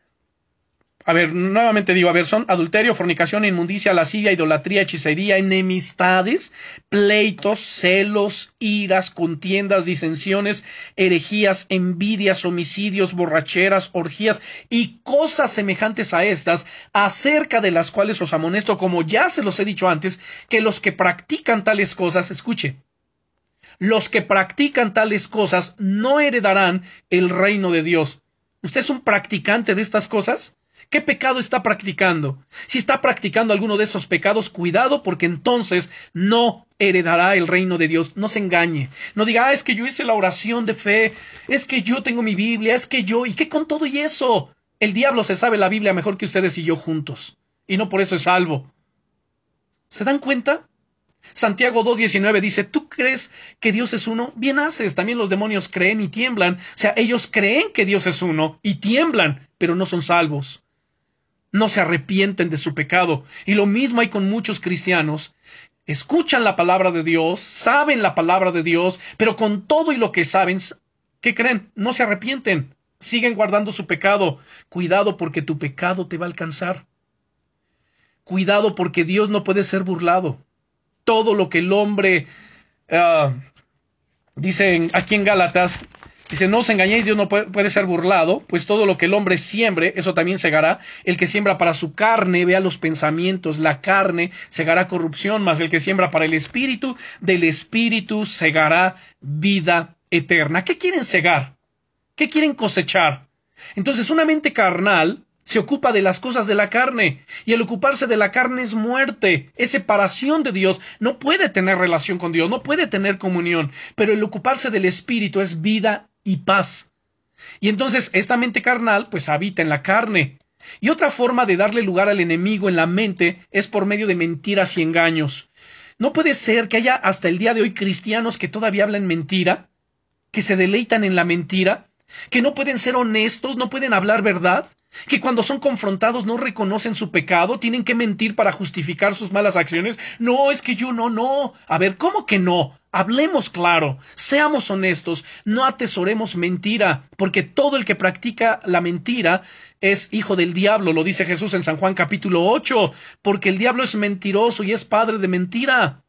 A ver, nuevamente digo, a ver, son adulterio, fornicación, inmundicia, lascivia, idolatría, hechicería, enemistades, pleitos, celos, iras, contiendas, disensiones, herejías, envidias, homicidios, borracheras, orgías y cosas semejantes a estas, acerca de las cuales os amonesto, como ya se los he dicho antes, que los que practican tales cosas, escuche, los que practican tales cosas no heredarán el reino de Dios. ¿Usted es un practicante de estas cosas? ¿Qué pecado está practicando? Si está practicando alguno de esos pecados, cuidado porque entonces no heredará el reino de Dios. No se engañe. No diga, ah, es que yo hice la oración de fe, es que yo tengo mi Biblia, es que yo, ¿y qué con todo y eso? El diablo se sabe la Biblia mejor que ustedes y yo juntos. Y no por eso es salvo. ¿Se dan cuenta? Santiago 2.19 dice, ¿tú crees que Dios es uno? Bien haces, también los demonios creen y tiemblan. O sea, ellos creen que Dios es uno y tiemblan, pero no son salvos. No se arrepienten de su pecado. Y lo mismo hay con muchos cristianos. Escuchan la palabra de Dios, saben la palabra de Dios, pero con todo y lo que saben, ¿qué creen? No se arrepienten. Siguen guardando su pecado. Cuidado porque tu pecado te va a alcanzar. Cuidado porque Dios no puede ser burlado todo lo que el hombre uh, dice aquí en Gálatas, dice, no os engañéis, Dios no puede, ser burlado, pues todo lo que el hombre siembre, eso también segará. El que siembra para su carne, vea los pensamientos, la carne segará corrupción, mas el que siembra para el espíritu, del espíritu segará vida eterna. ¿Qué quieren segar? ¿Qué quieren cosechar? Entonces, una mente carnal se ocupa de las cosas de la carne, y el ocuparse de la carne es muerte, es separación de Dios, no puede tener relación con Dios, no puede tener comunión, pero el ocuparse del Espíritu es vida y paz. Y entonces esta mente carnal pues habita en la carne. Y otra forma de darle lugar al enemigo en la mente es por medio de mentiras y engaños. No puede ser que haya hasta el día de hoy cristianos que todavía hablan mentira, que se deleitan en la mentira, que no pueden ser honestos, no pueden hablar verdad, que cuando son confrontados no reconocen su pecado, tienen que mentir para justificar sus malas acciones. No, es que yo no, no. A ver, ¿cómo que no? Hablemos claro, seamos honestos, no atesoremos mentira, porque todo el que practica la mentira es hijo del diablo, lo dice Jesús en San Juan capítulo 8, porque el diablo es mentiroso y es padre de mentira.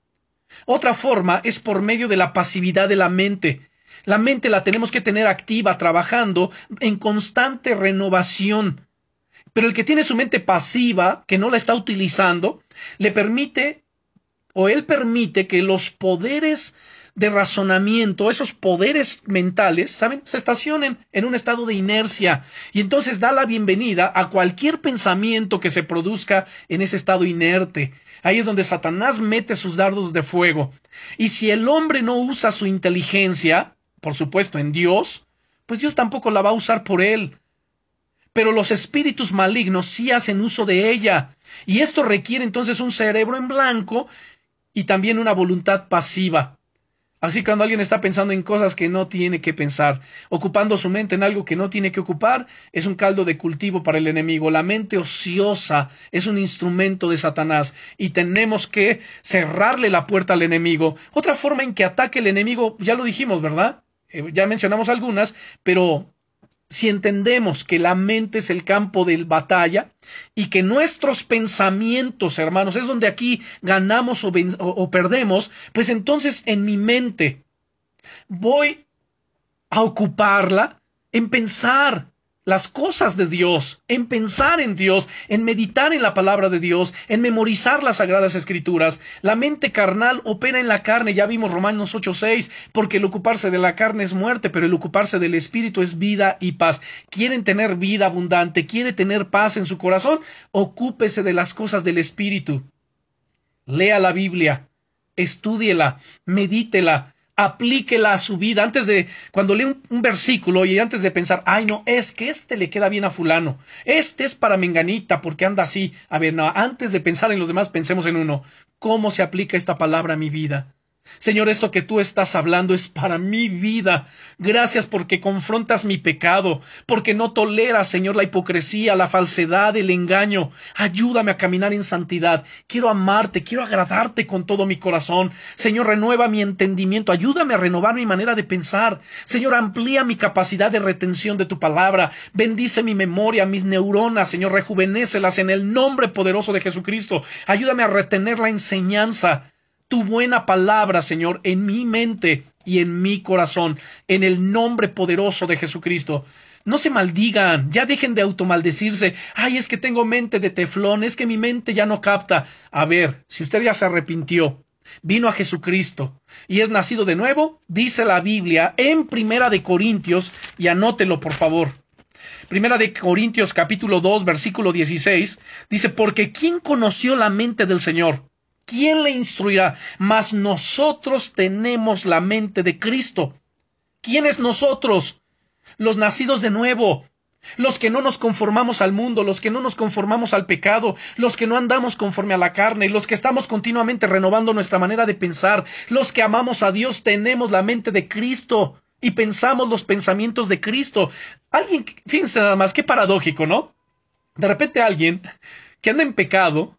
Otra forma es por medio de la pasividad de la mente. La mente la tenemos que tener activa, trabajando en constante renovación. Pero el que tiene su mente pasiva, que no la está utilizando, le permite o él permite que los poderes de razonamiento, esos poderes mentales, ¿saben? Se estacionen en un estado de inercia y entonces da la bienvenida a cualquier pensamiento que se produzca en ese estado inerte. Ahí es donde Satanás mete sus dardos de fuego. Y si el hombre no usa su inteligencia, por supuesto, en Dios, pues Dios tampoco la va a usar por él. Pero los espíritus malignos sí hacen uso de ella, y esto requiere entonces un cerebro en blanco y también una voluntad pasiva. Así cuando alguien está pensando en cosas que no tiene que pensar, ocupando su mente en algo que no tiene que ocupar, es un caldo de cultivo para el enemigo. La mente ociosa es un instrumento de Satanás y tenemos que cerrarle la puerta al enemigo. Otra forma en que ataque el enemigo, ya lo dijimos, ¿verdad? Eh, ya mencionamos algunas, pero si entendemos que la mente es el campo de batalla y que nuestros pensamientos, hermanos, es donde aquí ganamos o, o, perdemos, pues entonces en mi mente voy a ocuparla en pensar las cosas de Dios, en pensar en Dios, en meditar en la palabra de Dios, en memorizar las sagradas escrituras. La mente carnal opera en la carne, ya vimos Romanos 8:6, porque el ocuparse de la carne es muerte, pero el ocuparse del espíritu es vida y paz. ¿Quieren tener vida abundante? ¿Quiere tener paz en su corazón? Ocúpese de las cosas del espíritu. Lea la Biblia, estúdiela, medítela, aplíquela a su vida. Antes de, cuando lee un, versículo y antes de pensar, ay no, es que este le queda bien a fulano, este es para menganita porque anda así. A ver, no, antes de pensar en los demás, pensemos en uno. ¿Cómo se aplica esta palabra a mi vida? Señor, esto que tú estás hablando es para mi vida. Gracias porque confrontas mi pecado, porque no toleras, Señor, la hipocresía, la falsedad, el engaño. Ayúdame a caminar en santidad. Quiero amarte, quiero agradarte con todo mi corazón. Señor, renueva mi entendimiento, ayúdame a renovar mi manera de pensar. Señor, amplía mi capacidad de retención de tu palabra. Bendice mi memoria, mis neuronas, Señor, rejuvenécelas en el nombre poderoso de Jesucristo. Ayúdame a retener la enseñanza tu buena palabra, Señor, en mi mente y en mi corazón, en el nombre poderoso de Jesucristo. No se maldigan, ya dejen de automaldecirse. Ay, es que tengo mente de teflón, es que mi mente ya no capta. A ver, si usted ya se arrepintió, vino a Jesucristo y es nacido de nuevo, dice la Biblia en Primera de Corintios, y anótelo por favor. Primera de Corintios capítulo 2 versículo 16 dice, porque ¿quién conoció la mente del Señor? ¿Quién le instruirá? Mas nosotros tenemos la mente de Cristo. ¿Quiénes nosotros? Los nacidos de nuevo, los que no nos conformamos al mundo, los que no nos conformamos al pecado, los que no andamos conforme a la carne, los que estamos continuamente renovando nuestra manera de pensar, los que amamos a Dios, tenemos la mente de Cristo y pensamos los pensamientos de Cristo. Alguien, fíjense nada más, qué paradójico, ¿no? De repente alguien que anda en pecado,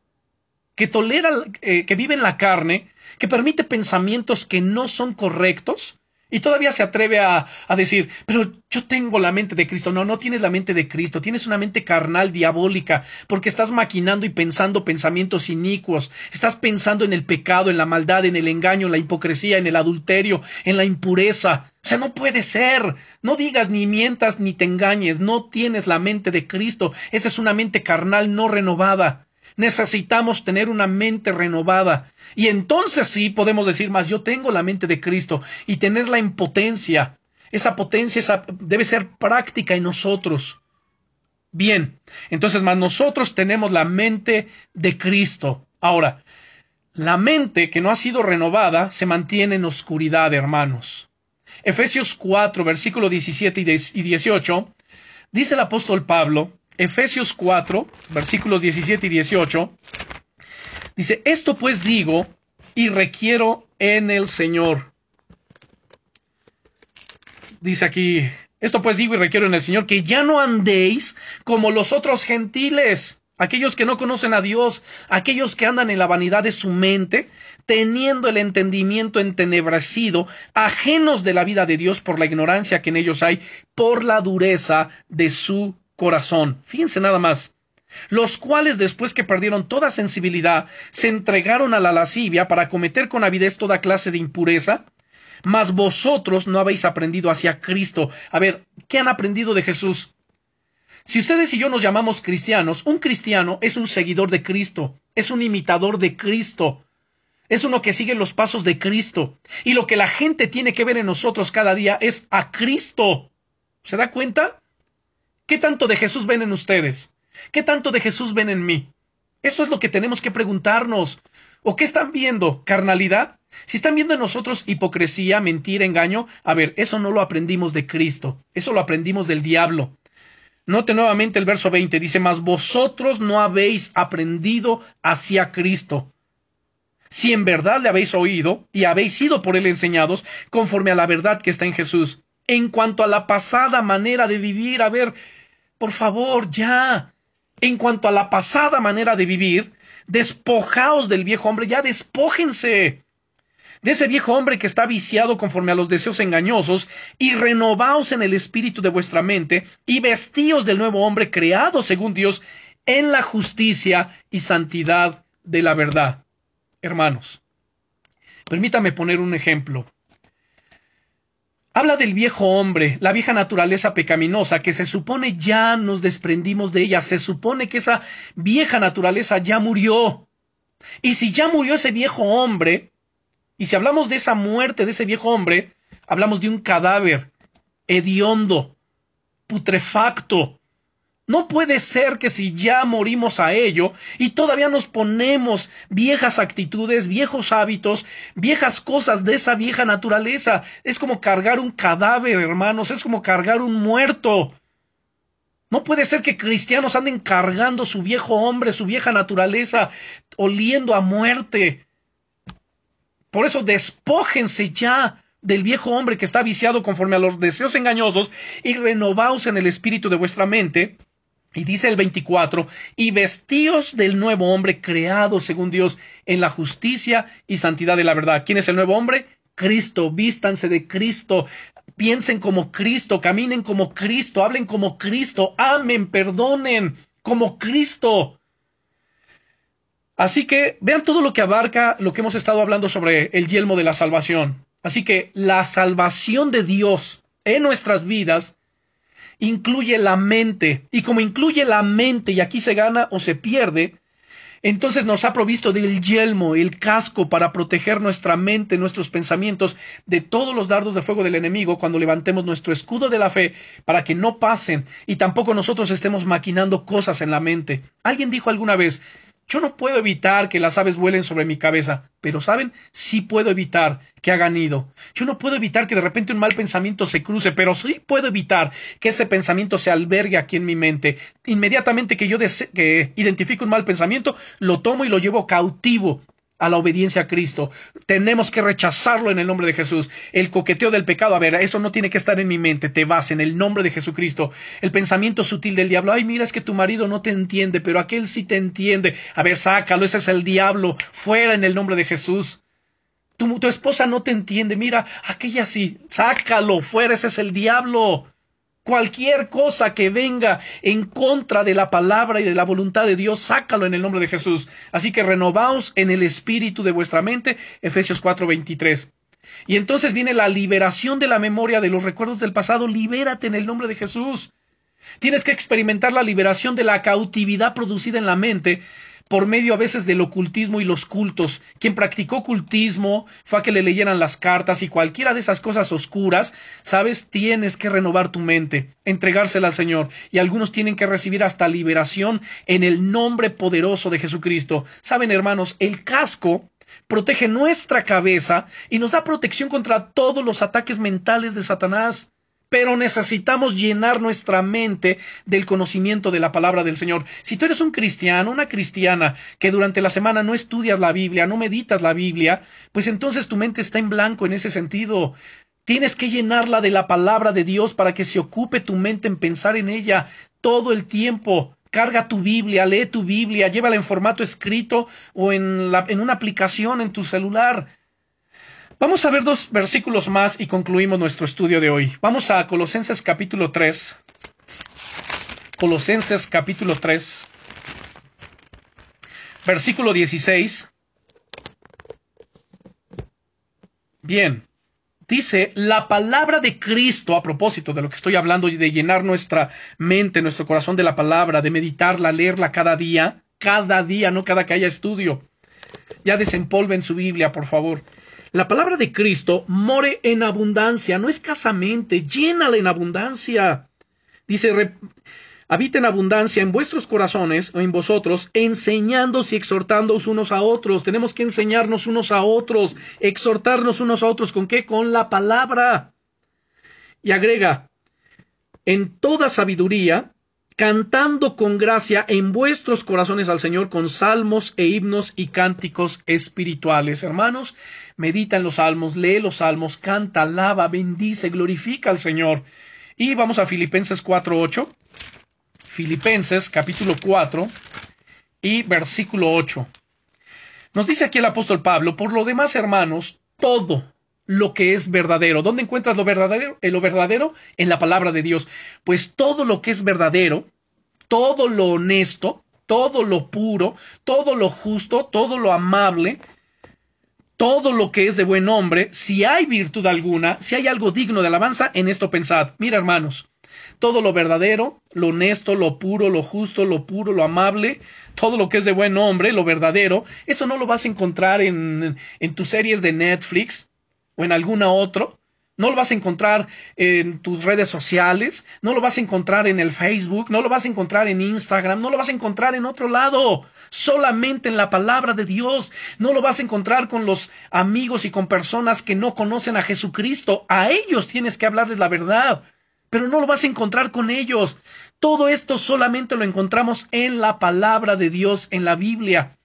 que tolera, eh, que vive en la carne, que permite pensamientos que no son correctos, y todavía se atreve a, a, decir, pero yo tengo la mente de Cristo. No, no tienes la mente de Cristo, tienes una mente carnal, diabólica, porque estás maquinando y pensando pensamientos inicuos, estás pensando en el pecado, en la maldad, en el engaño, en la hipocresía, en el adulterio, en la impureza. O sea, no puede ser. No digas ni mientas ni te engañes, no tienes la mente de Cristo. Esa es una mente carnal no renovada. Necesitamos tener una mente renovada. Y entonces sí podemos decir más, yo tengo la mente de Cristo y tenerla en potencia. Esa potencia debe ser práctica en nosotros. Bien, entonces más nosotros tenemos la mente de Cristo. Ahora, la mente que no ha sido renovada se mantiene en oscuridad, hermanos. Efesios 4, versículo 17 y 18, dice el apóstol Pablo, Efesios 4, versículos 17 y 18, dice, esto pues digo y requiero en el Señor. Dice aquí, esto pues digo y requiero en el Señor, que ya no andéis como los otros gentiles, aquellos que no conocen a Dios, aquellos que andan en la vanidad de su mente, teniendo el entendimiento entenebrecido, ajenos de la vida de Dios por la ignorancia que en ellos hay, por la dureza de su corazón. Fíjense nada más. Los cuales, después que perdieron toda sensibilidad, se entregaron a la lascivia para cometer con avidez toda clase de impureza. Mas vosotros no habéis aprendido hacia Cristo. A ver, ¿qué han aprendido de Jesús? Si ustedes y yo nos llamamos cristianos, un cristiano es un seguidor de Cristo, es un imitador de Cristo, es uno que sigue los pasos de Cristo. Y lo que la gente tiene que ver en nosotros cada día es a Cristo. ¿Se da cuenta? ¿Qué tanto de Jesús ven en ustedes? ¿Qué tanto de Jesús ven en mí? Eso es lo que tenemos que preguntarnos. ¿O qué están viendo? ¿Carnalidad? Si están viendo en nosotros hipocresía, mentira, engaño, a ver, eso no lo aprendimos de Cristo, eso lo aprendimos del diablo. Note nuevamente el verso 20, dice, mas vosotros no habéis aprendido hacia Cristo. Si en verdad le habéis oído y habéis sido por él enseñados, conforme a la verdad que está en Jesús en cuanto a la pasada manera de vivir. A ver, por favor, ya. En cuanto a la pasada manera de vivir, despojaos del viejo hombre, ya despójense de ese viejo hombre que está viciado conforme a los deseos engañosos, y renovaos en el espíritu de vuestra mente, y vestíos del nuevo hombre creado según Dios en la justicia y santidad de la verdad. Hermanos, permítame poner un ejemplo. Habla del viejo hombre, la vieja naturaleza pecaminosa, que se supone ya nos desprendimos de ella, se supone que esa vieja naturaleza ya murió. Y si ya murió ese viejo hombre, y si hablamos de esa muerte de ese viejo hombre, hablamos de un cadáver hediondo, putrefacto, no puede ser que si ya morimos a ello y todavía nos ponemos viejas actitudes, viejos hábitos, viejas cosas de esa vieja naturaleza. Es como cargar un cadáver, hermanos, es como cargar un muerto. No puede ser que cristianos anden cargando su viejo hombre, su vieja naturaleza, oliendo a muerte. Por eso despójense ya del viejo hombre que está viciado conforme a los deseos engañosos y renovaos en el espíritu de vuestra mente y dice el 24, y vestíos del nuevo hombre creado según Dios en la justicia y santidad de la verdad. ¿Quién es el nuevo hombre? Cristo, vístanse de Cristo, piensen como Cristo, caminen como Cristo, hablen como Cristo, amen, perdonen como Cristo. Así que vean todo lo que abarca lo que hemos estado hablando sobre el yelmo de la salvación. Así que la salvación de Dios en nuestras vidas incluye la mente. Y como incluye la mente y aquí se gana o se pierde, Entonces nos ha provisto del yelmo, el casco para proteger nuestra mente, nuestros pensamientos de todos los dardos de fuego del enemigo cuando levantemos nuestro escudo de la fe para que no pasen y tampoco nosotros estemos maquinando cosas en la mente. Alguien dijo alguna vez, yo no puedo evitar que las aves vuelen sobre mi cabeza, pero ¿saben? Sí puedo evitar que hagan nido. Yo no puedo evitar que de repente un mal pensamiento se cruce, pero sí puedo evitar que ese pensamiento se albergue aquí en mi mente. Inmediatamente que yo que identifico un mal pensamiento, lo tomo y lo llevo cautivo a la obediencia a Cristo. Tenemos que rechazarlo en el nombre de Jesús. El coqueteo del pecado, a ver, eso no tiene que estar en mi mente, te vas en el nombre de Jesucristo. El pensamiento sutil del diablo, ay, mira, es que tu marido no te entiende, pero aquel sí te entiende. A ver, sácalo, ese es el diablo, fuera en el nombre de Jesús. Tu, tu esposa no te entiende, mira, aquella sí, sácalo, fuera, ese es el diablo. Cualquier cosa que venga en contra de la palabra y de la voluntad de Dios, sácalo en el nombre de Jesús. Así que renovaos en el espíritu de vuestra mente, Efesios 4:23. Y entonces viene la liberación de la memoria de los recuerdos del pasado, libérate en el nombre de Jesús. Tienes que experimentar la liberación de la cautividad producida en la mente por medio a veces del ocultismo y los cultos. Quien practicó ocultismo fue a que le leyeran las cartas y cualquiera de esas cosas oscuras, sabes, tienes que renovar tu mente, entregársela al Señor. Y algunos tienen que recibir hasta liberación en el nombre poderoso de Jesucristo. Saben, hermanos, el casco protege nuestra cabeza y nos da protección contra todos los ataques mentales de Satanás pero necesitamos llenar nuestra mente del conocimiento de la palabra del Señor. Si tú eres un cristiano, una cristiana, que durante la semana no estudias la Biblia, no meditas la Biblia, pues entonces tu mente está en blanco en ese sentido. Tienes que llenarla de la palabra de Dios para que se ocupe tu mente en pensar en ella todo el tiempo. Carga tu Biblia, lee tu Biblia, llévala en formato escrito o en, la, en una aplicación en tu celular. Vamos a ver dos versículos más y concluimos nuestro estudio de hoy. Vamos a Colosenses capítulo 3. Colosenses capítulo 3. Versículo 16. Bien. Dice, la palabra de Cristo, a propósito de lo que estoy hablando, de llenar nuestra mente, nuestro corazón de la palabra, de meditarla, leerla cada día, cada día, no cada que haya estudio. Ya desempolven su Biblia, por favor. La palabra de Cristo more en abundancia, no escasamente, llénala en abundancia. Dice, habita en abundancia en vuestros corazones o en vosotros, enseñándoos y exhortándoos unos a otros. Tenemos que enseñarnos unos a otros, exhortarnos unos a otros. ¿Con qué? Con la palabra. Y agrega, en toda sabiduría, cantando con gracia en vuestros corazones al Señor con salmos e himnos y cánticos espirituales. Hermanos, medita en los salmos, lee los salmos, canta, alaba, bendice, glorifica al Señor. Y vamos a Filipenses 4.8. Filipenses capítulo 4 y versículo 8. Nos dice aquí el apóstol Pablo, por lo demás, hermanos, todo lo que es verdadero. ¿Dónde encuentras lo verdadero? En lo verdadero en la palabra de Dios. Pues todo lo que es verdadero, todo lo honesto, todo lo puro, todo lo justo, todo lo amable, todo lo que es de buen hombre, si hay virtud alguna, si hay algo digno de alabanza, en esto pensad. Mira, hermanos, todo lo verdadero, lo honesto, lo puro, lo justo, lo puro, lo amable, todo lo que es de buen hombre, lo verdadero, eso no lo vas a encontrar en, en tus series de Netflix, o en alguna otro. No lo vas a encontrar en tus redes sociales, no lo vas a encontrar en el Facebook, no lo vas a encontrar en Instagram, no lo vas a encontrar en otro lado, solamente en la palabra de Dios. No lo vas a encontrar con los amigos y con personas que no conocen a Jesucristo. A ellos tienes que hablarles la verdad, pero no lo vas a encontrar con ellos. Todo esto solamente lo encontramos en la palabra de Dios, en la Biblia.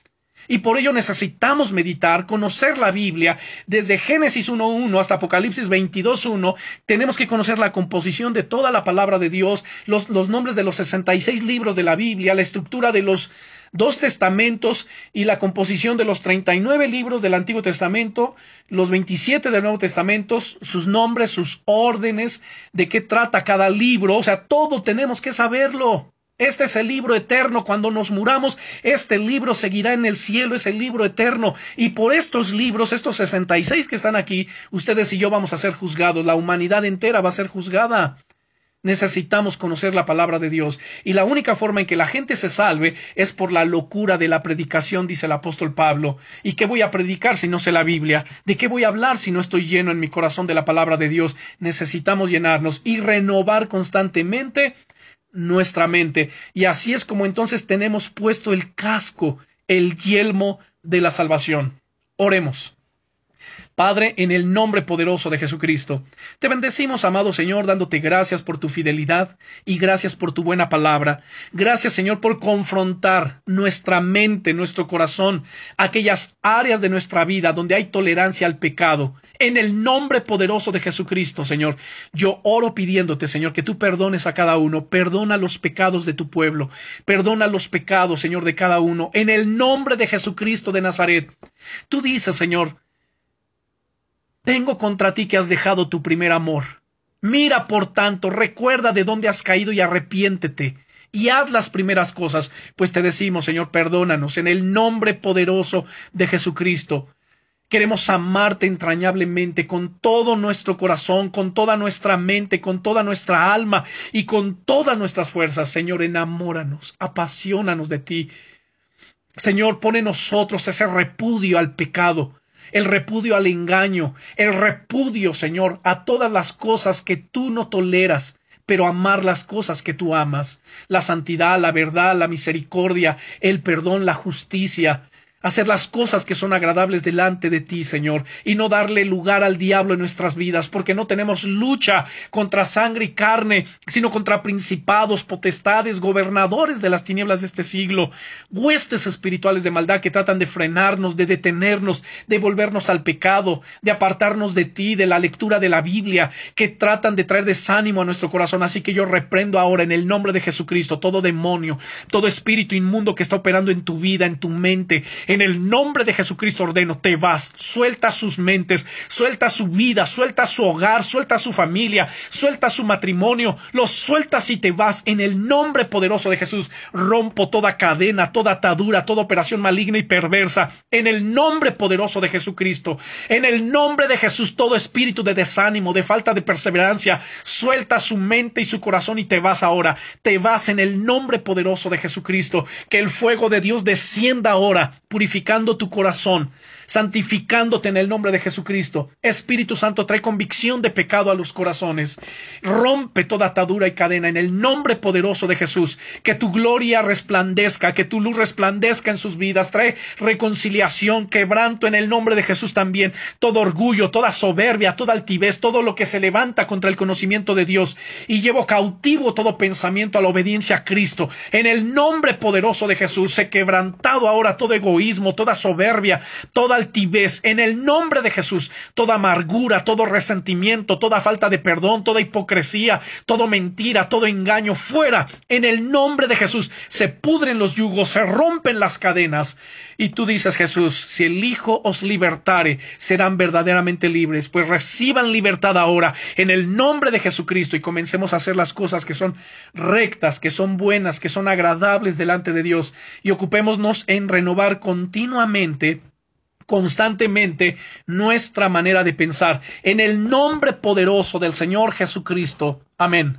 Y por ello necesitamos meditar, conocer la Biblia. Desde Génesis 1.1 hasta Apocalipsis 22.1 tenemos que conocer la composición de toda la palabra de Dios, los, nombres de los 66 libros de la Biblia, la estructura de los dos testamentos y la composición de los 39 libros del Antiguo Testamento, los 27 del Nuevo Testamento, sus nombres, sus órdenes, de qué trata cada libro, o sea, todo tenemos que saberlo. Este es el libro eterno. Cuando nos muramos, este libro seguirá en el cielo, es el libro eterno. Y por estos libros, estos 66 que están aquí, ustedes y yo vamos a ser juzgados. La humanidad entera va a ser juzgada. Necesitamos conocer la palabra de Dios y la única forma en que la gente se salve es por la locura de la predicación, dice el apóstol Pablo. ¿Y qué voy a predicar si no sé la Biblia? ¿De qué voy a hablar si no estoy lleno en mi corazón de la palabra de Dios? Necesitamos llenarnos y renovar constantemente nuestra mente. Y así es como entonces tenemos puesto el casco, el yelmo de la salvación. Oremos. Padre, en el nombre poderoso de Jesucristo, te bendecimos, amado Señor, dándote gracias por tu fidelidad y gracias por tu buena palabra. Gracias, Señor, por confrontar nuestra mente, nuestro corazón, aquellas áreas de nuestra vida donde hay tolerancia al pecado. En el nombre poderoso de Jesucristo, Señor, yo oro pidiéndote, Señor, que tú perdones a cada uno, perdona los pecados de tu pueblo, perdona los pecados, Señor, de cada uno, en el nombre de Jesucristo de Nazaret. Tú dices, Señor, tengo contra ti que has dejado tu primer amor. Mira, por tanto, recuerda de dónde has caído y arrepiéntete y haz las primeras cosas, pues te decimos, Señor, perdónanos en el nombre poderoso de Jesucristo. Queremos amarte entrañablemente con todo nuestro corazón, con toda nuestra mente, con toda nuestra alma y con todas nuestras fuerzas. Señor, enamóranos, apasionanos de ti. Señor, pone nosotros ese repudio al pecado, el repudio al engaño, el repudio, Señor, a todas las cosas que tú no toleras, pero amar las cosas que tú amas, la santidad, la verdad, la misericordia, el perdón, la justicia, hacer las cosas que son agradables delante de ti, Señor, y no darle lugar al diablo en nuestras vidas, porque no tenemos lucha contra sangre y carne, sino contra principados, potestades, gobernadores de las tinieblas de este siglo, huestes espirituales de maldad que tratan de frenarnos, de detenernos, de volvernos al pecado, de apartarnos de ti, de la lectura de la Biblia, que tratan de traer desánimo a nuestro corazón. Así que yo reprendo ahora en el nombre de Jesucristo todo demonio, todo espíritu inmundo que está operando en tu vida, en tu mente, en el nombre de Jesucristo ordeno, te vas, suelta sus mentes, suelta su vida, suelta su hogar, suelta su familia, suelta su matrimonio, los sueltas y te vas en el nombre poderoso de Jesús. Rompo toda cadena, toda atadura, toda operación maligna y perversa en el nombre poderoso de Jesucristo. En el nombre de Jesús, todo espíritu de desánimo, de falta de perseverancia, suelta su mente y su corazón y te vas ahora. Te vas en el nombre poderoso de Jesucristo. Que el fuego de Dios descienda ahora purificando tu corazón, santificándote en el nombre de Jesucristo. Espíritu Santo, trae convicción de pecado a los corazones. Rompe toda atadura y cadena en el nombre poderoso de Jesús. Que tu gloria resplandezca, que tu luz resplandezca en sus vidas. Trae reconciliación, quebranto en el nombre de Jesús también. Todo orgullo, toda soberbia, toda altivez, todo lo que se levanta contra el conocimiento de Dios. Y llevo cautivo todo pensamiento a la obediencia a Cristo. En el nombre poderoso de Jesús, se quebrantado ahora todo egoísmo toda soberbia, toda altivez, en el nombre de Jesús, toda amargura, todo resentimiento, toda falta de perdón, toda hipocresía, todo mentira, todo engaño, fuera, en el nombre de Jesús, se pudren los yugos, se rompen las cadenas. Y tú dices, Jesús, si el Hijo os libertare, serán verdaderamente libres, pues reciban libertad ahora, en el nombre de Jesucristo, y comencemos a hacer las cosas que son rectas, que son buenas, que son agradables delante de Dios, y ocupémonos en renovar continuamente constantemente nuestra manera de pensar. En el nombre poderoso del Señor Jesucristo. Amén.